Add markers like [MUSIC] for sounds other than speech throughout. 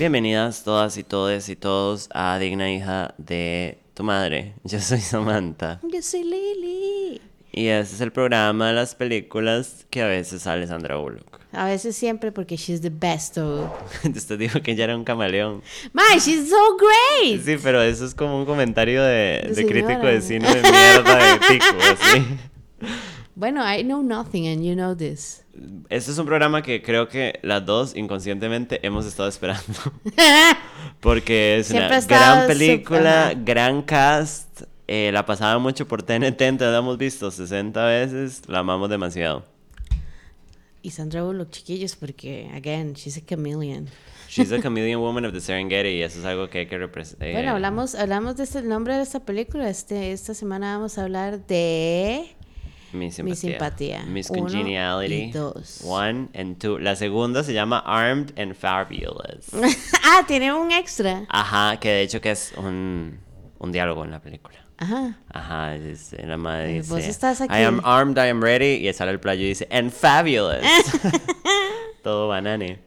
Bienvenidas todas y todes y todos a Digna Hija de tu Madre. Yo soy Samantha. Yo soy Lily. Y este es el programa de las películas que a veces sale Sandra Bullock. A veces siempre porque she's the best of. Usted [LAUGHS] dijo que ella era un camaleón. My, she's so great. Sí, pero eso es como un comentario de, De crítico de cine de mierda de tico, así. [LAUGHS] Bueno, I know nothing and you know this. Este es un programa que creo que las dos inconscientemente hemos estado esperando. [LAUGHS] Porque es Siempre una gran película, gran cast. eh, la pasaba mucho por TNT, entonces la hemos visto 60 veces. La amamos demasiado. Y Sandra Bullock, chiquillos, porque, again, she's a chameleon. She's a [LAUGHS] chameleon woman of the Serengeti y eso es algo que hay que representar. Bueno, hablamos, hablamos de este, el nombre de esta película. Este, esta semana vamos a hablar de Mi simpatía. simpatía. Miss Uno Congeniality. y dos. One and two. La segunda se llama Armed and Fabulous. [LAUGHS] ah, tiene un extra. Ajá, que de hecho que es un, un diálogo en la película. Ajá. Ajá, es, la madre Eh, dice, vos estás aquí. I am armed, I am ready, y sale el playo y dice, and fabulous. [LAUGHS] Todo banane.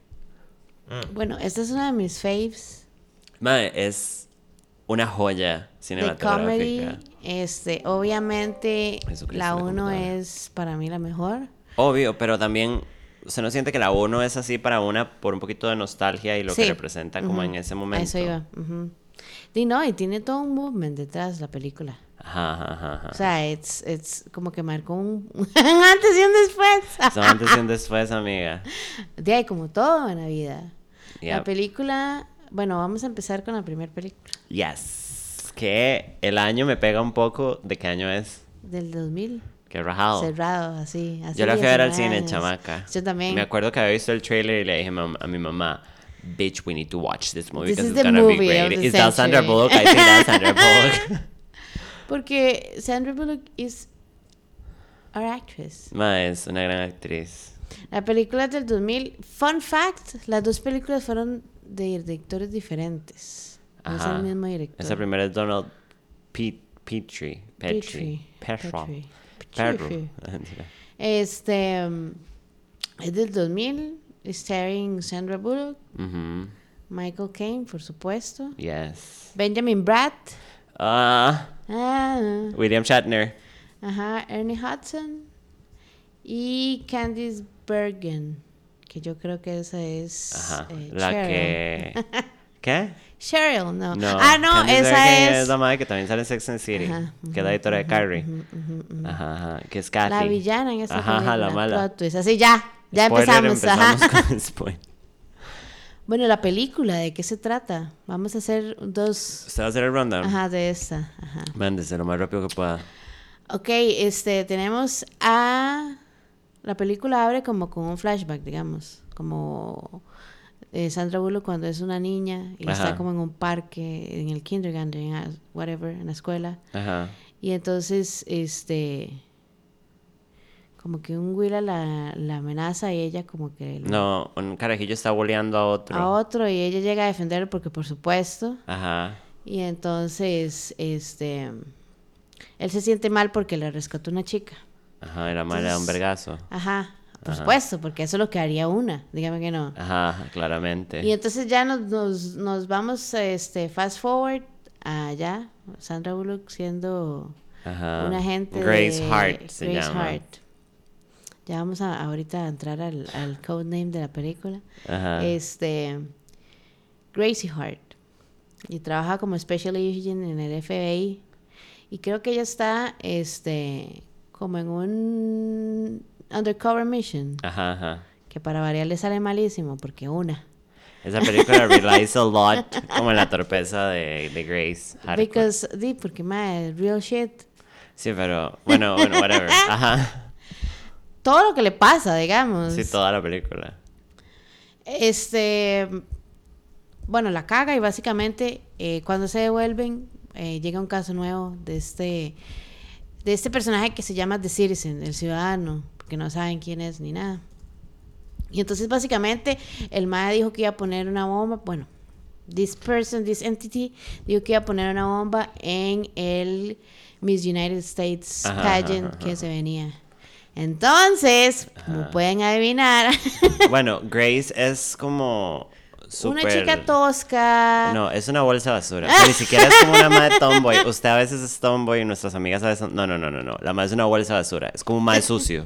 Bueno, esta es una de mis faves Madre, es una joya cinematográfica. comedy. Este, obviamente, la la 1 computadora. es para mí la mejor. Obvio, pero también se no siente que la uno es así para una por un poquito de nostalgia y lo que representa como en ese momento. eso iba. ujú. Y no, y tiene todo un movement detrás la película. Ajá, ajá, ajá. O sea, it's, it's como que marcó un, [LAUGHS] antes y un después. Son antes y un después, amiga. De ahí, como todo en la vida. La película, bueno, vamos a empezar con la primera película Yes. Que el año me pega un poco de qué año es. del 2000. Qué rajado. Cerrado, así. así Yo la fui a ver al 19 cine, años. chamaca. Yo también. Me acuerdo que había visto el trailer y le dije a mi mamá, bitch, we need to watch this movie because it's gonna be movie great. of the Is that Sandra century." Bullock? I think that's Sandra [LAUGHS] Bullock. [LAUGHS] Porque Sandra Bullock is our actress. Ma, es una gran actriz. La película es del 2000. Fun fact, las dos películas fueron de directores diferentes. No es Ajá. el mismo director. Esa primera es Donald Pe- Petrie. Petrie. Petrie. Petrie. [LAUGHS] Este um, es del 2000, starring Sandra Bullock. Michael Caine, por supuesto, Yes. Benjamin Bratt, Ah, ah, William Shatner. ajá, Ernie Hudson y Candice Bergen, que yo creo que esa es Ajá. eh, la que. ¿Qué? Cheryl, no. No. Ah, no, Candice esa Bergen es la madre que también sale en Sex and City. Ajá, que es la editora de Carrie. Ajá, ajá. Que es Kathy. la villana en esa Ajá, ajá, la mala. twist. Así ya, ya Spoiler, empezamos. ajá. empezamos con spoiler. Bueno, la película, ¿de qué se trata? Vamos a hacer dos, ¿Usted va a hacer el rundown? ajá, de esta, ajá. Mándese lo más rápido que pueda. Ok, este, tenemos a... La película abre como con un flashback, digamos, como eh, Sandra Bullock cuando es una niña y Ajá. está como en un parque, en el kindergarten, ah, whatever, en la escuela. Ajá. Y entonces, este, como que un Willa la, la amenaza y ella como que... No, un carajillo está boleando a otro. A otro y ella llega a defenderlo porque por supuesto... Ajá. Y entonces, este, él se siente mal porque le rescató una chica. Ajá, era mala un vergazo. Ajá, por Ajá. supuesto, porque eso es lo que haría una, dígame que no. Ajá, claramente. Y entonces ya nos, nos, nos vamos, este, fast forward allá, Sandra Bullock siendo Ajá. una agente Grace de Hart se Grace llama. Hart. Ya vamos a, ahorita a entrar al, al codename de la película. Ajá. Este, Gracie Hart. Y trabaja como Special Agent en el FBI. Y creo que ella está, este, como en un undercover mission. Ajá, ajá. Que para variar le sale malísimo, porque una. Esa película [LAUGHS] relies a lot como en la torpeza de, de Grace. Hardcore. Because, di, porque más real shit. Sí, pero bueno, bueno, whatever. [LAUGHS] Ajá. Todo lo que le pasa, digamos. Sí, toda la película. Este, bueno, la caga y básicamente eh, cuando se devuelven eh, llega un caso nuevo de este, de este personaje que se llama The Citizen, el ciudadano, porque no saben quién es ni nada. Y entonces básicamente el MAE dijo que iba a poner una bomba, bueno, this person, this entity, dijo que iba a poner una bomba en el Miss United States Ajá, pageant ajá, que se venía. Entonces, como pueden adivinar, [LAUGHS] Bueno, Grace es como Una chica tosca. No, es una bolsa de basura. [LAUGHS] Ni siquiera es como una madre tomboy. Usted a veces es tomboy y nuestras amigas a veces... No, no, no, no, no. La madre es una bolsa de basura. Es como un madre sucio.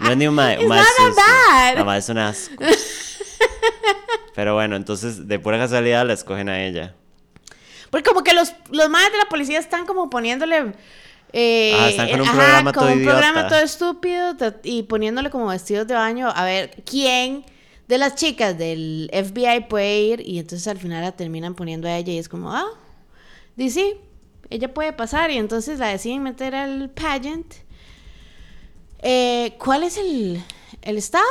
No es ni un madre [LAUGHS] not sucio. bad. La madre es un asco. [LAUGHS] Pero bueno, entonces de pura casualidad la escogen a ella. Porque como que los, los madres de la policía están como poniéndole... eh, Ajá, están con un ajá, programa con todo un programa todo estúpido y poniéndole como vestidos de baño a ver quién de las chicas del FBI puede ir y entonces al final la terminan poniendo a ella y es como, ah, dice sí, ella puede pasar y entonces la deciden meter al pageant. Eh, ¿Cuál es el, el estado?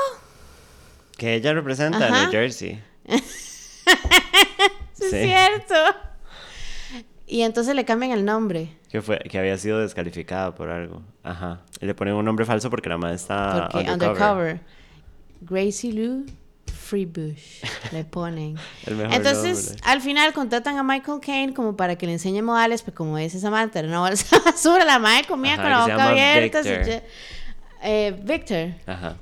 Que ella representa Ajá. New Jersey. [LAUGHS] Sí. es cierto. Y entonces le cambian el nombre. Que, fue, que había sido descalificada por algo. Ajá. Y le ponen un nombre falso porque la madre está Porque undercover. undercover. Gracie Lou Freebush le ponen. [LAUGHS] El mejor Entonces, nombre. al final contratan a Michael Caine como para que le enseñe modales, pero como dice Samantha, era una bolsa de basura, la madre comía Ajá, con la boca abierta. Victor. eh, Victor, Ajá.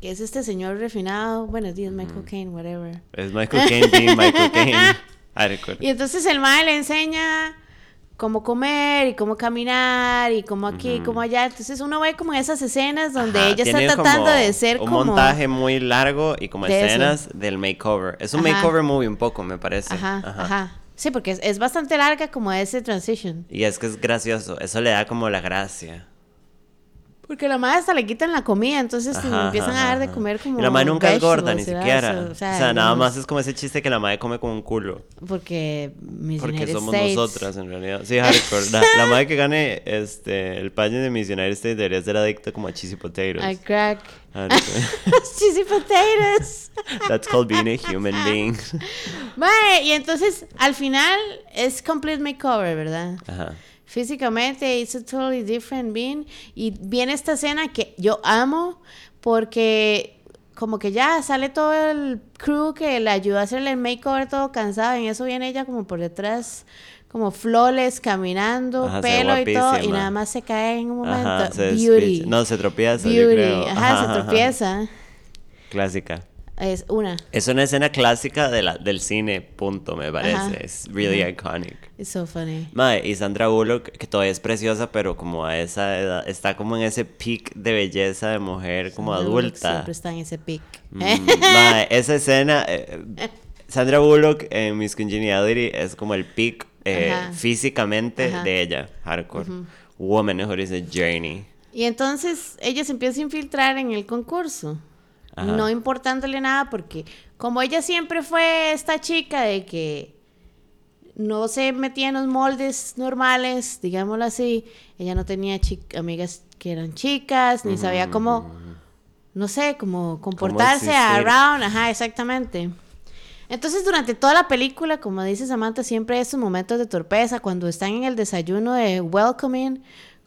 que es este señor refinado, buenos días, Michael Caine, whatever. Es Michael Caine being Michael Caine. [LAUGHS] Hardcore. Y entonces el mae le enseña cómo comer y cómo caminar y cómo aquí y cómo allá. Entonces uno ve como esas escenas donde Ajá, ella está tratando de ser un como... montaje muy largo y como de eso. escenas del makeover. Es un Ajá. makeover movie un poco, me parece. Ajá, ajá, Sí, porque es, es bastante larga como ese transition. Y es que es gracioso. Eso le da como la gracia. Porque la madre hasta le quitan la comida, entonces Ajá, empiezan ajá, a dar de comer como Y la madre nunca es gorda, ni siquiera. ¿verdad? O sea, nada más es como ese chiste que la madre come como un culo. Porque Porque somos States- nosotras, en realidad. Sí, hardcore. La, la madre que gane este, el pageant de Miss United States debería ser adicta como a cheesy potatoes. I crack. [LAUGHS] Cheesy potatoes. [LAUGHS] That's called being a human being. Mae, y entonces al final es complete makeover, ¿verdad? Ajá. Físicamente, it's a totally different being. Y viene esta escena que yo amo porque como que ya sale todo el crew que le ayuda a hacerle el makeover todo cansado. Y en eso viene ella como por detrás, como flores, caminando, Ajá, pelo y todo. Y nada más se cae en un momento. Ajá, Beauty. No, se tropieza, yo Beauty. creo. Ajá, Ajá, se [LAUGHS] tropieza. Clásica. Es una. Es una escena clásica de la, del cine, punto, me parece. Ajá. Es really iconic. It's so funny. Mae, y Sandra Bullock, que todavía es preciosa, pero como a esa edad, está como en ese peak de belleza de mujer como Sandra Bullock adulta. Siempre está en ese pic. Mm, mae, esa escena, eh, Sandra Bullock en Miss Congeniality es como el peak eh, Ajá. físicamente Ajá. de ella, hardcore. Woman who is a journey. Y entonces ella se empieza a infiltrar en el concurso, Ajá. no importándole nada, porque como ella siempre fue esta chica de que no se metía en los moldes normales, digámoslo así, ella no tenía amigas que eran chicas, ni sabía cómo, no sé, cómo comportarse around, ajá, exactamente. Entonces, durante toda la película, como dice Samantha, siempre hay estos momentos de torpeza, cuando están en el desayuno de welcoming,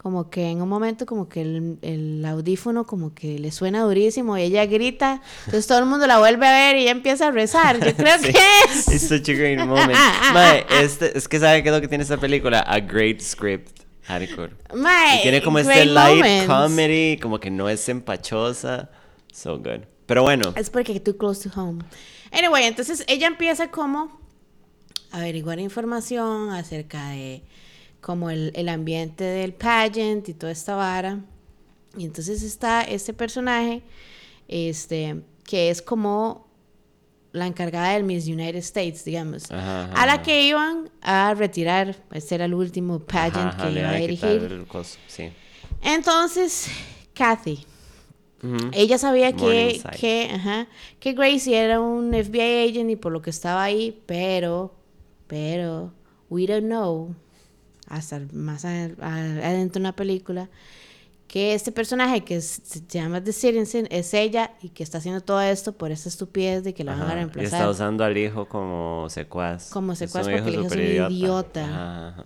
como que en un momento como que el, el audífono como que le suena durísimo y ella grita, entonces todo el mundo la vuelve a ver y ella empieza a rezar. Yo [LAUGHS] creo Sí. que es... It's such a great moment. Mae, este, es que sabe qué es lo que tiene esta película, a great script. Hardcore. Mae, Y tiene como este light moments. comedy, como que no es empachosa. So good. Pero bueno, Es porque too close to home. Anyway, entonces ella empieza como a averiguar información acerca de como el, el ambiente del pageant y toda esta vara. Y entonces está este personaje, este, que es como la encargada del Miss United States, digamos, Ajá, ajá, a la que iban a retirar. Este era el último pageant ajá, que iba a dirigir. sí. Entonces, Kathy, Ujú. ella sabía que, que, que Gracie era un FBI agent y por lo que estaba ahí, pero, pero, we don't know, hasta más adentro de una película, que este personaje que se llama The Citizen es ella y que está haciendo todo esto por esa estupidez de que la van a Ajá, Y reemplazar. está usando al hijo como secuaz. Como secuaz porque el hijo es un idiota. Ajá, ajá.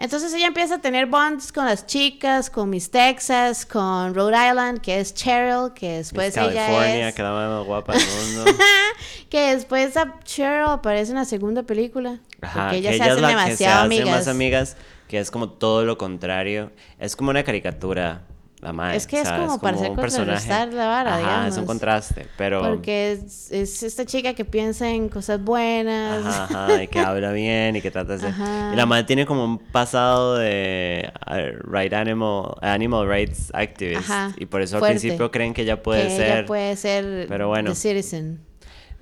Entonces ella empieza a tener bonds con las chicas, con Miss Texas, con Rhode Island, que es Cheryl, que después Miss ella California, es... que la más guapa del mundo. [LAUGHS] que después a Cheryl aparece en la segunda película. Ajá, porque que ellas se es hacen la que se demasiado hace amigas. más amigas, que es como todo lo contrario. Es como una caricatura la madre. Es que o es como para hacer un personaje. la vara, Ajá, es un digamos. contraste, pero... Porque es, es esta chica que piensa en cosas buenas. Ajá, ajá, y que [LAUGHS] habla bien y que trata de... Ajá. Y la madre tiene como un pasado de uh, right animal, animal rights activist. Ajá, Y por eso al fuerte. principio creen que ella puede que ser... ella puede ser pero bueno. the citizen.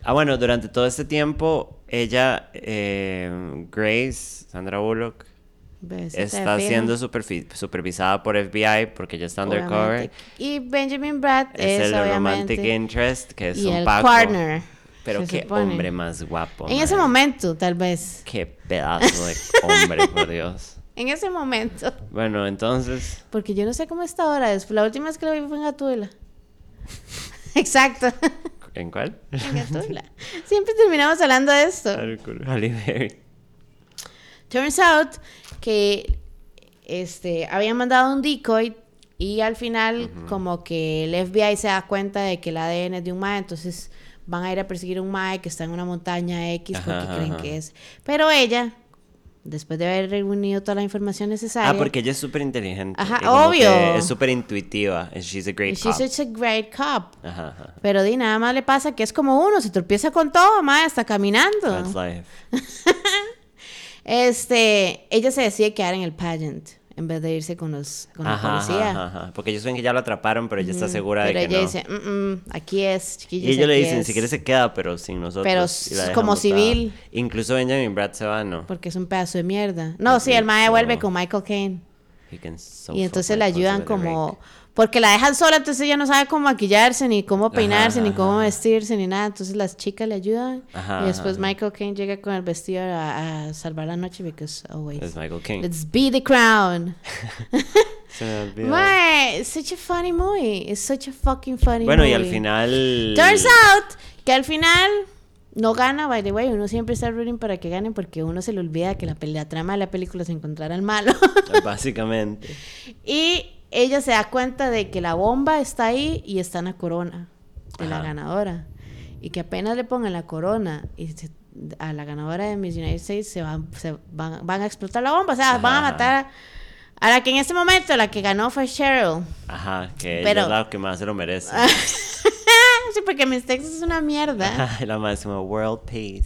Ah, bueno, durante todo este tiempo, ella, eh, Grace, Sandra Bullock, Besita está siendo supervisada por FBI porque ella está undercover. Y Benjamin Bratt Es, es, el romantic interest, que es y un el Paco. partner. Pero qué supone. hombre más guapo. En ese momento, tal vez. Qué pedazo de hombre, por Dios. [LAUGHS] En ese momento. Bueno, entonces, Porque yo no sé cómo está ahora. La última vez que lo vi fue en Gatuela. [LAUGHS] Exacto. [LAUGHS] ¿en cuál? En Gatuela. [LAUGHS] Siempre terminamos hablando de esto. Halle Berry. Turns out que este, habían mandado un decoy y al final como que el FBI se da cuenta de que el ADN es de un mae, entonces van a ir a perseguir a un mae que está en una montaña X porque Ajá, creen ajá. que es. Pero ella, después de haber reunido toda la información necesaria, Ah, porque ella es súper inteligente. Ajá, obvio. Es súper intuitiva. and She's a great she's cop. such a great cop. Ajá, ajá. Pero di nada más le pasa que es como uno, se tropieza con todo, mae, está caminando. That's life. [LAUGHS] Este, ella se decide quedar en el pageant en vez de irse con los con la Ajá, policía. ajá, ajá. Porque ellos ven que ya lo atraparon, pero ella está segura de que ella no. dice, "Mm, mm, aquí es, chiquillos. y ellos le dicen, es", si quieres se queda, pero sin nosotros. Pero la como botada. civil. Incluso Benjamin Brad se va, ¿no? Porque es un pedazo de mierda. No, sí, el mae vuelve con Michael Caine. So y entonces la pussy ayudan como... Porque la dejan sola, entonces ella no sabe cómo maquillarse, ni cómo peinarse, ni cómo ajá. vestirse, ni nada. Entonces las chicas le ayudan. Ajá, y después. Michael Caine llega con el vestido a, a salvar la noche, because always. Michael King. Let's be the crown. [LAUGHS] Se. Mae, it's such a funny movie. It's such a fucking funny Bueno, movie. y al final. Turns out que al final no gana, by the way. Uno siempre está rooting para que ganen porque uno se le olvida que la, la trama de la película es encontrar al malo. Básicamente. [LAUGHS] y ella se da cuenta de que la bomba está ahí y está en la corona de la Ajá. ganadora. Y que apenas le pongan la corona y se- a la ganadora de Miss United States se van, se van, van a explotar la bomba. O sea, van a Ajá. matar a, a la que en este momento la que ganó fue Cheryl. Ajá, que Pero- es la que más se lo merece. [LAUGHS] sí, porque Miss Texas es una mierda. [LAUGHS] Ajá, la máxima world peace.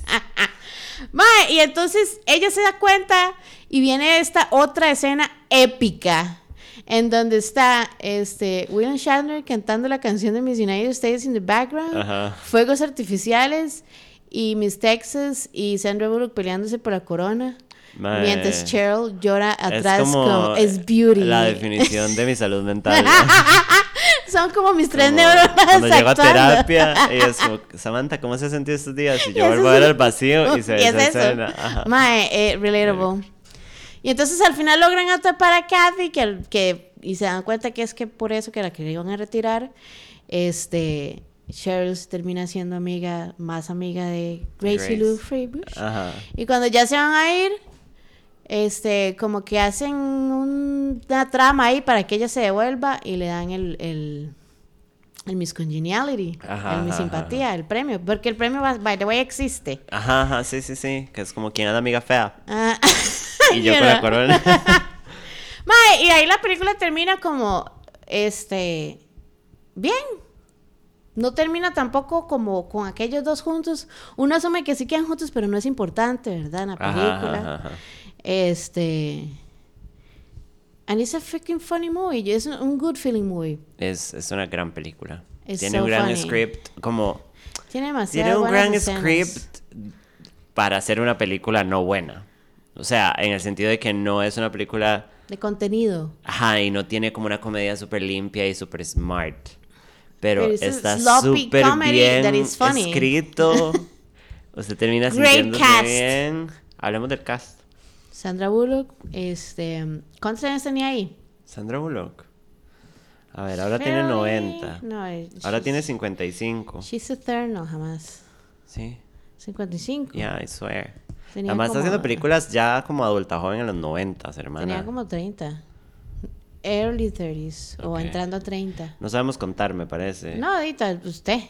Mae, y entonces ella se da cuenta y viene esta otra escena épica en donde está este William Shatner cantando la canción de Miss United States in the background, Ajá. fuegos artificiales y Miss Texas y Sandra Bullock peleándose por la corona. Mae. Mientras Cheryl llora atrás es como como es beauty. la definición de mi salud mental. [LAUGHS] Son como mis tres Como neuronas Cuando llego a actuando. terapia, es como, [LAUGHS] Samantha, ¿cómo se ha sentido estos días? Y yo vuelvo a ver al vacío y se ve [LAUGHS] Y es eso. Mae, eh, relatable. Y entonces al final logran atrapar a Kathy que, que, y se dan cuenta que es que por eso que la que iban a retirar, este, Cheryl termina siendo amiga, más amiga de Gracie Grace. Lou Freebush. Ajá. Y cuando ya se van a ir, este, como que hacen un- una trama ahí para que ella se devuelva y le dan el, el, el Miss Congeniality, Ajá, el Miss ajá, Simpatía, el premio, porque el premio, by the way, existe. Ajá, ajá, sí, sí, sí. Que es como quien es la amiga fea. Ah, [LAUGHS] [LAUGHS] Y yo con la corona. [LAUGHS] Mae, y ahí la película termina como, este, bien. No termina tampoco como con aquellos dos juntos. Uno asume que sí quedan juntos, pero no es importante, ¿verdad? En la película. ajá, ajá. Este. And it's a freaking funny movie. Es un, good feeling movie. Es, es una gran película. It's Tiene so un gran funny. script. Como. Tiene demasiado Tiene un gran escenas. script para hacer una película no buena. O sea, en el sentido de que no es una película. De contenido. Ajá, y no tiene como una comedia súper limpia y súper smart. Pero está súper bien escrito. [LAUGHS] Usted termina sintiéndose bien. Hablemos del cast. Sandra Bullock, este. ¿Cuántos años tenía ahí? Sandra Bullock. A ver, ahora tiene Fairly- 90. No, Ahora she's- tiene 55. She's no, jamás. Sí. 55. Yeah, I swear. Tenía Además está como- haciendo películas ya como adulta joven en los 90, hermana. Tenía como 30. Early 30s. O Ok. entrando a 30. No sabemos contar, me parece. No, ahorita, usted.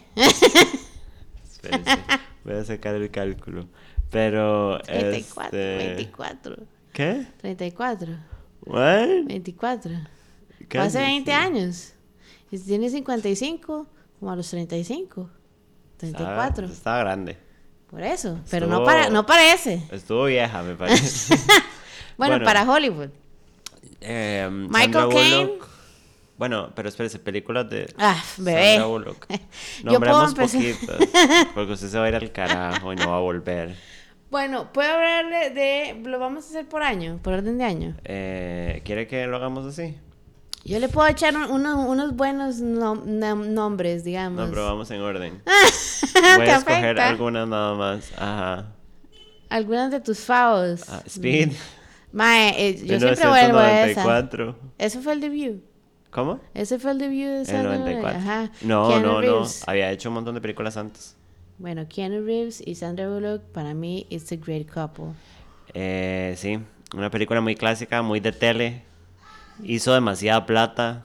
Espérese, Voy a sacar el cálculo. Pero. 34, este... 24. ¿Qué? 34. ¿What? 24. Fue hace 20 Cállese. años. Y si tiene 55, como a los 35, 34. Estaba, estaba grande. Por eso. Pero Estuvo- no, para, no parece. Estuvo vieja, me parece. [LAUGHS] Bueno, Bueno. para Hollywood. Eh, Michael Caine. Bueno, pero espérese, películas de Ah, bebé. Sandra Bullock. [LAUGHS] Empezar. poquitas. [LAUGHS] Porque usted se va a ir al carajo y no va a volver. Bueno, ¿puedo hablarle de... Lo vamos a hacer por año, por orden de año? Eh, ¿Quiere que lo hagamos así? Yo le puedo echar un- uno- unos buenos nom- nom- nombres, digamos. No, pero vamos en orden. [LAUGHS] Voy a escoger algunas nada más. Ajá. Algunas de tus favos. Ah, Speed. Mae, eh, yo siempre vuelvo a esa. 1994. Eso fue el debut. ¿Cómo? Ese fue el debut de El Sandra 94. Bullock. Ajá. No, Keanu no, no. Había hecho un montón de películas antes. Bueno, Keanu Reeves y Sandra Bullock, para mí, it's a great couple. Eh, sí, una película muy clásica, muy de tele. Hizo demasiada plata.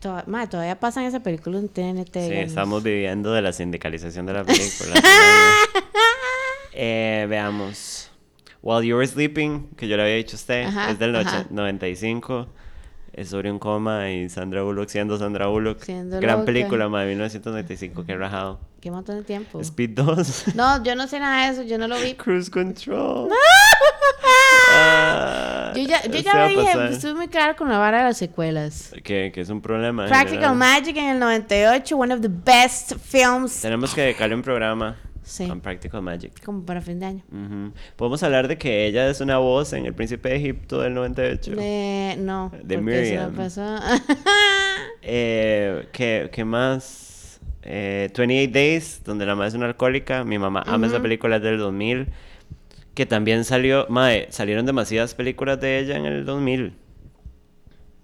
Toda- mae, todavía pasan esa película en TNT. Sí, digamos. estamos viviendo de la sindicalización de la película. [LAUGHS] [LAUGHS] eh, veamos. While You Were Sleeping, que yo le había dicho a usted, Ajá, es del ajá. noche- 95. Es sobre un coma y Sandra Bullock siendo Sandra Bullock. Siendo Gran loca. película, ma, de 1995, qué rajado. Qué montón de tiempo. Speed 2. No, yo no sé nada de eso, yo no lo vi. [LAUGHS] Cruise Control. Ah, Yo ya, yo ya dije, pasar. estuve muy claro con la vara de las secuelas. Que, que es un problema. Practical general. Magic en el 98, one of the best films. Tenemos que dedicarle un programa Sí, Practical Magic. como para fin de año. Ujú. Podemos hablar de que ella es una voz en El Príncipe de Egipto del 98. Eh, no, De eso Miriam. pasó. [LAUGHS] Eh, ¿qué, qué más? Eh, 28 Days, donde la madre es una alcohólica. Mi mamá ama esa película del 2000. Que también salió, mae, salieron demasiadas películas de ella en el 2000.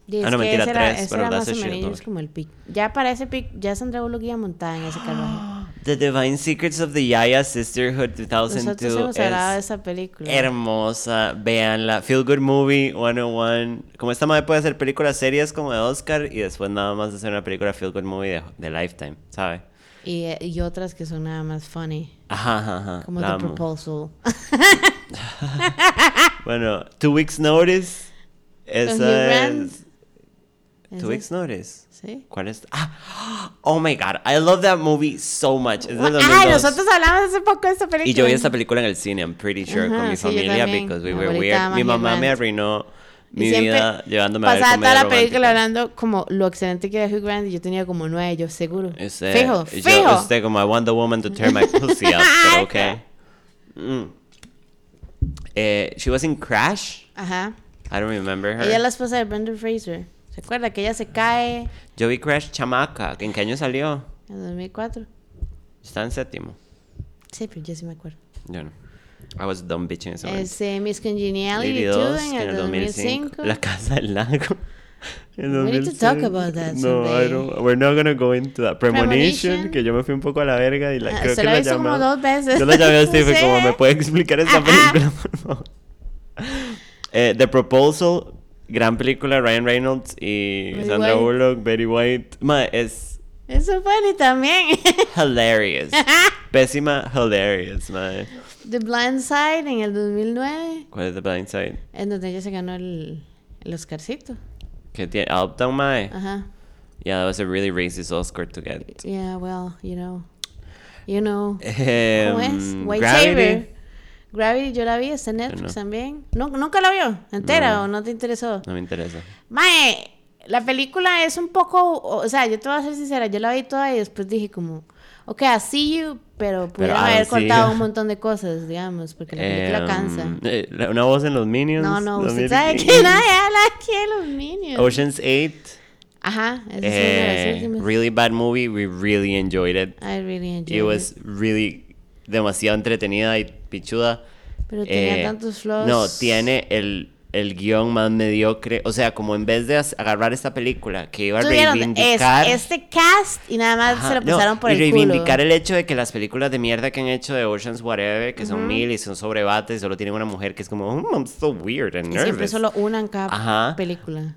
Y Ah, no, mentira, era, tres, pero era that's a como el pic. Ya para ese pic, ya Sandra Bullock iba montada en ese carruaje. The Divine Secrets of the Yaya Sisterhood 2002 Nosotros hemos hablado de es esa película. hermosa. Véanla. Feel Good Movie 101. Como esta madre puede hacer películas serias como de Oscar y después nada más hacer una película Feel Good Movie de, de Lifetime, ¿sabe? Y, eh, y otras que son nada más funny. Ajá, ajá. Como la The. Proposal. [LAUGHS] Bueno, Two Weeks Notice. Esa es. Two Weeks Notice. Sí. ¿Cuál es? Ah, oh my god, I love that movie so much. Es del Ay, 2002. nosotros hablamos hace poco de esta película. Y yo vi esta película en el cine, I'm pretty sure, Ajá, con mi sí, familia, because we Mi were weird. Mi mamá me arruinó mi siempre vida llevándome a ver Pasaba toda la película romántica. hablando como lo excelente que era Hugh Grant y yo tenía como nueve, yo seguro. Usted, fijo, yo- fijo. usted como I want the woman to tear my pussy up, [LAUGHS] pero okay. Mm. Eh, she was in Crash. Ajá. I don't remember her. Ella es la esposa de Brendan Fraser. ¿Se acuerda que ella se cae Yo vi Crash chamaca. ¿En qué año salió? en 2004? Está en séptimo. Sí, pero yo sí me acuerdo. Yo no. I was a dumb bitch en ese momento. Es eh, Miss Congeniality Lady 2 2, en el 2005. La Casa del Lago. We need to talk 2006. about that No, I don't. We're not gonna go into that. Premonition, Premonition. que yo me fui un poco a la verga y la, Ah, creo se que la la he visto como dos veces. Yo la llamé a Steve [LAUGHS] Sí. como, ¿me puede explicar esta película, por favor? [LAUGHS] Eh, The Proposal, gran película, Ryan Reynolds y Betty Sandra White. Bullock, Betty White. Ma, es Eso funny también. hilarious. [LAUGHS] Pésima, hilarious, ma. The Blind Side en el 2009, ¿Cuál es The Blind Side? en donde ella se ganó el, el Oscarcito. Que tiene Uptown Mae. Ajá. Yeah, that was a really racist Oscar to get. Yeah, well, you know. You know. ¿Cómo Em, es? White Gravity. Saber. Gravity, yo la vi, está en Netflix no. también. ¿Nu- ¿Nunca la vio? ¿Entera No. o no te interesó? No me interesa. Mae, la película es un poco, o sea, yo te voy a ser sincera, yo la vi toda y después dije como, ok, I see you, pero pudieron I haber see cortado un montón de cosas, digamos, porque la película Em, cansa. eh, una voz en los Minions. No, no, usted sabe que [LAUGHS] nadie habla aquí de los Minions. Ocean's 8. Ajá, es las Eh, últimas. really bad movie. We really enjoyed it. I really enjoyed It was it. really demasiado entretenida y pichuda. Pero tenía Eh, tantos flaws. No, tiene el, el guion más mediocre. O sea, como en vez de agarrar esta película que iba a Tuvieron es- reivindicar. este cast y nada más Ajá, se lo no, pasaron por y el reivindicar culo. el hecho de que las películas de mierda que han hecho de Ocean's Whatever, que son mil y son sobre bates, y solo tienen una mujer que es como, "Mm, I'm so weird and Y siempre nervous. solo una en cada Ajá. película.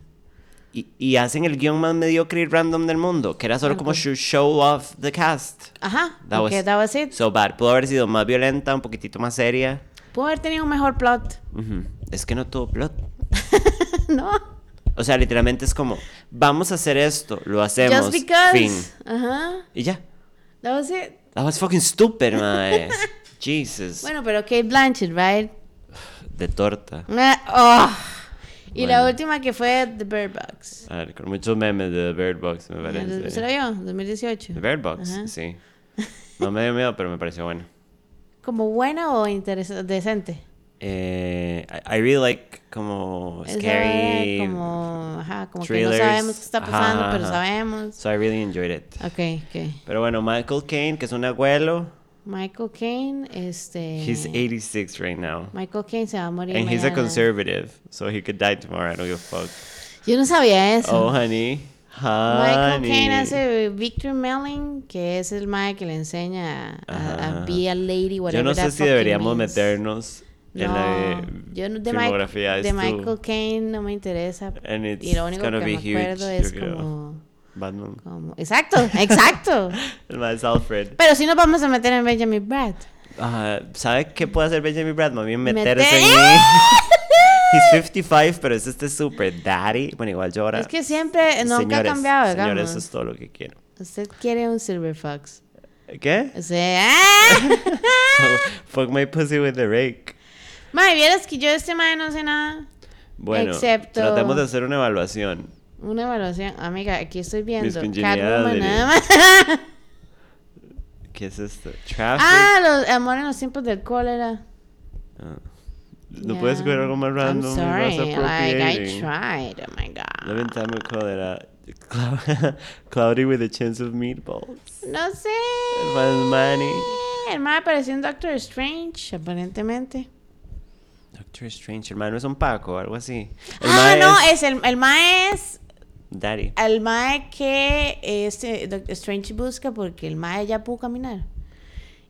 Y, y hacen el guion más mediocre y random del mundo, que era solo como show, off the cast. Ajá, That was that was it. So bad. Pudo haber sido más violenta, un poquitito más seria. Pudo haber tenido un mejor plot. Ujú. Es que no tuvo plot. [LAUGHS] no. O sea, literalmente es como, vamos a hacer esto, lo hacemos, Just because. fin. Ajá. Y ya. That was it. That was fucking stupid, mae. [LAUGHS] Jesus. Bueno, pero Kate Blanchett, right? De torta. Ah, oh. Y la Bueno. última que fue The Bird Box. A ver, con muchos memes de The Bird Box, me parece. ¿Se lo vio? 2018. The Bird Box, Ajá. sí. [LAUGHS] No me dio miedo, pero me pareció bueno. ¿Como buena o interesante? Decente. Eh, I, I really like como scary. Como, ajá, como que no thrillers. sabemos qué está Ajá, pasando, pero ajá. sabemos. So I really enjoyed it. Ok, ok. Pero bueno, Michael Caine, que es un abuelo, Michael Caine, este... he's 86 right now. Michael Caine se va a morir And he's a conservative, so he could die tomorrow. I don't give a fuck. Yo no sabía eso. Oh, honey. Michael. Caine hace Victor Melling, que es el mae que le enseña a, a be a lady, Yo whatever no that sé si deberíamos means. meternos en No, la yo no- de, filmografía es de Michael Caine no me interesa. And it's Y lo único que me be huge, acuerdo yo es como, Batman. como... Exacto, [LAUGHS] exacto. El más Alfred. Pero si nos vamos a meter en Benjamin Brad. Ah, ¿Sabe qué puede hacer Benjamin Brad? Más bien Meter- meterse en mí. [LAUGHS] He's 55, pero es este super daddy. Bueno, igual llora. Es que siempre, nunca Señores, ha cambiado, Señores, digamos. eso es todo lo que quiero. Usted quiere un Silver Fox. ¿Qué? O sea, ¡ah! [LAUGHS] Fuck my pussy with the rake. Mae, vieras que yo de este mae no sé nada. Bueno, Excepto- tratemos de hacer una evaluación. Una evaluación. Amiga, aquí estoy viendo. Catwoman nada más. ¿Qué es esto? Traffic. ah, los amor en los tiempos del cólera. Ah. No Yeah. puedes coger algo más random. I'm sorry, like I tried. Oh my god. Time of cólera. Clou- Cloudy with a chance of meatballs. No sé. El más Manny. El mae apareció en Doctor Strange, aparentemente. Doctor Strange, hermano, es un Paco, algo así. El ah, no, es es el, el mae es Daddy. el mae que este Doctor Strange busca porque el mae ya pudo caminar.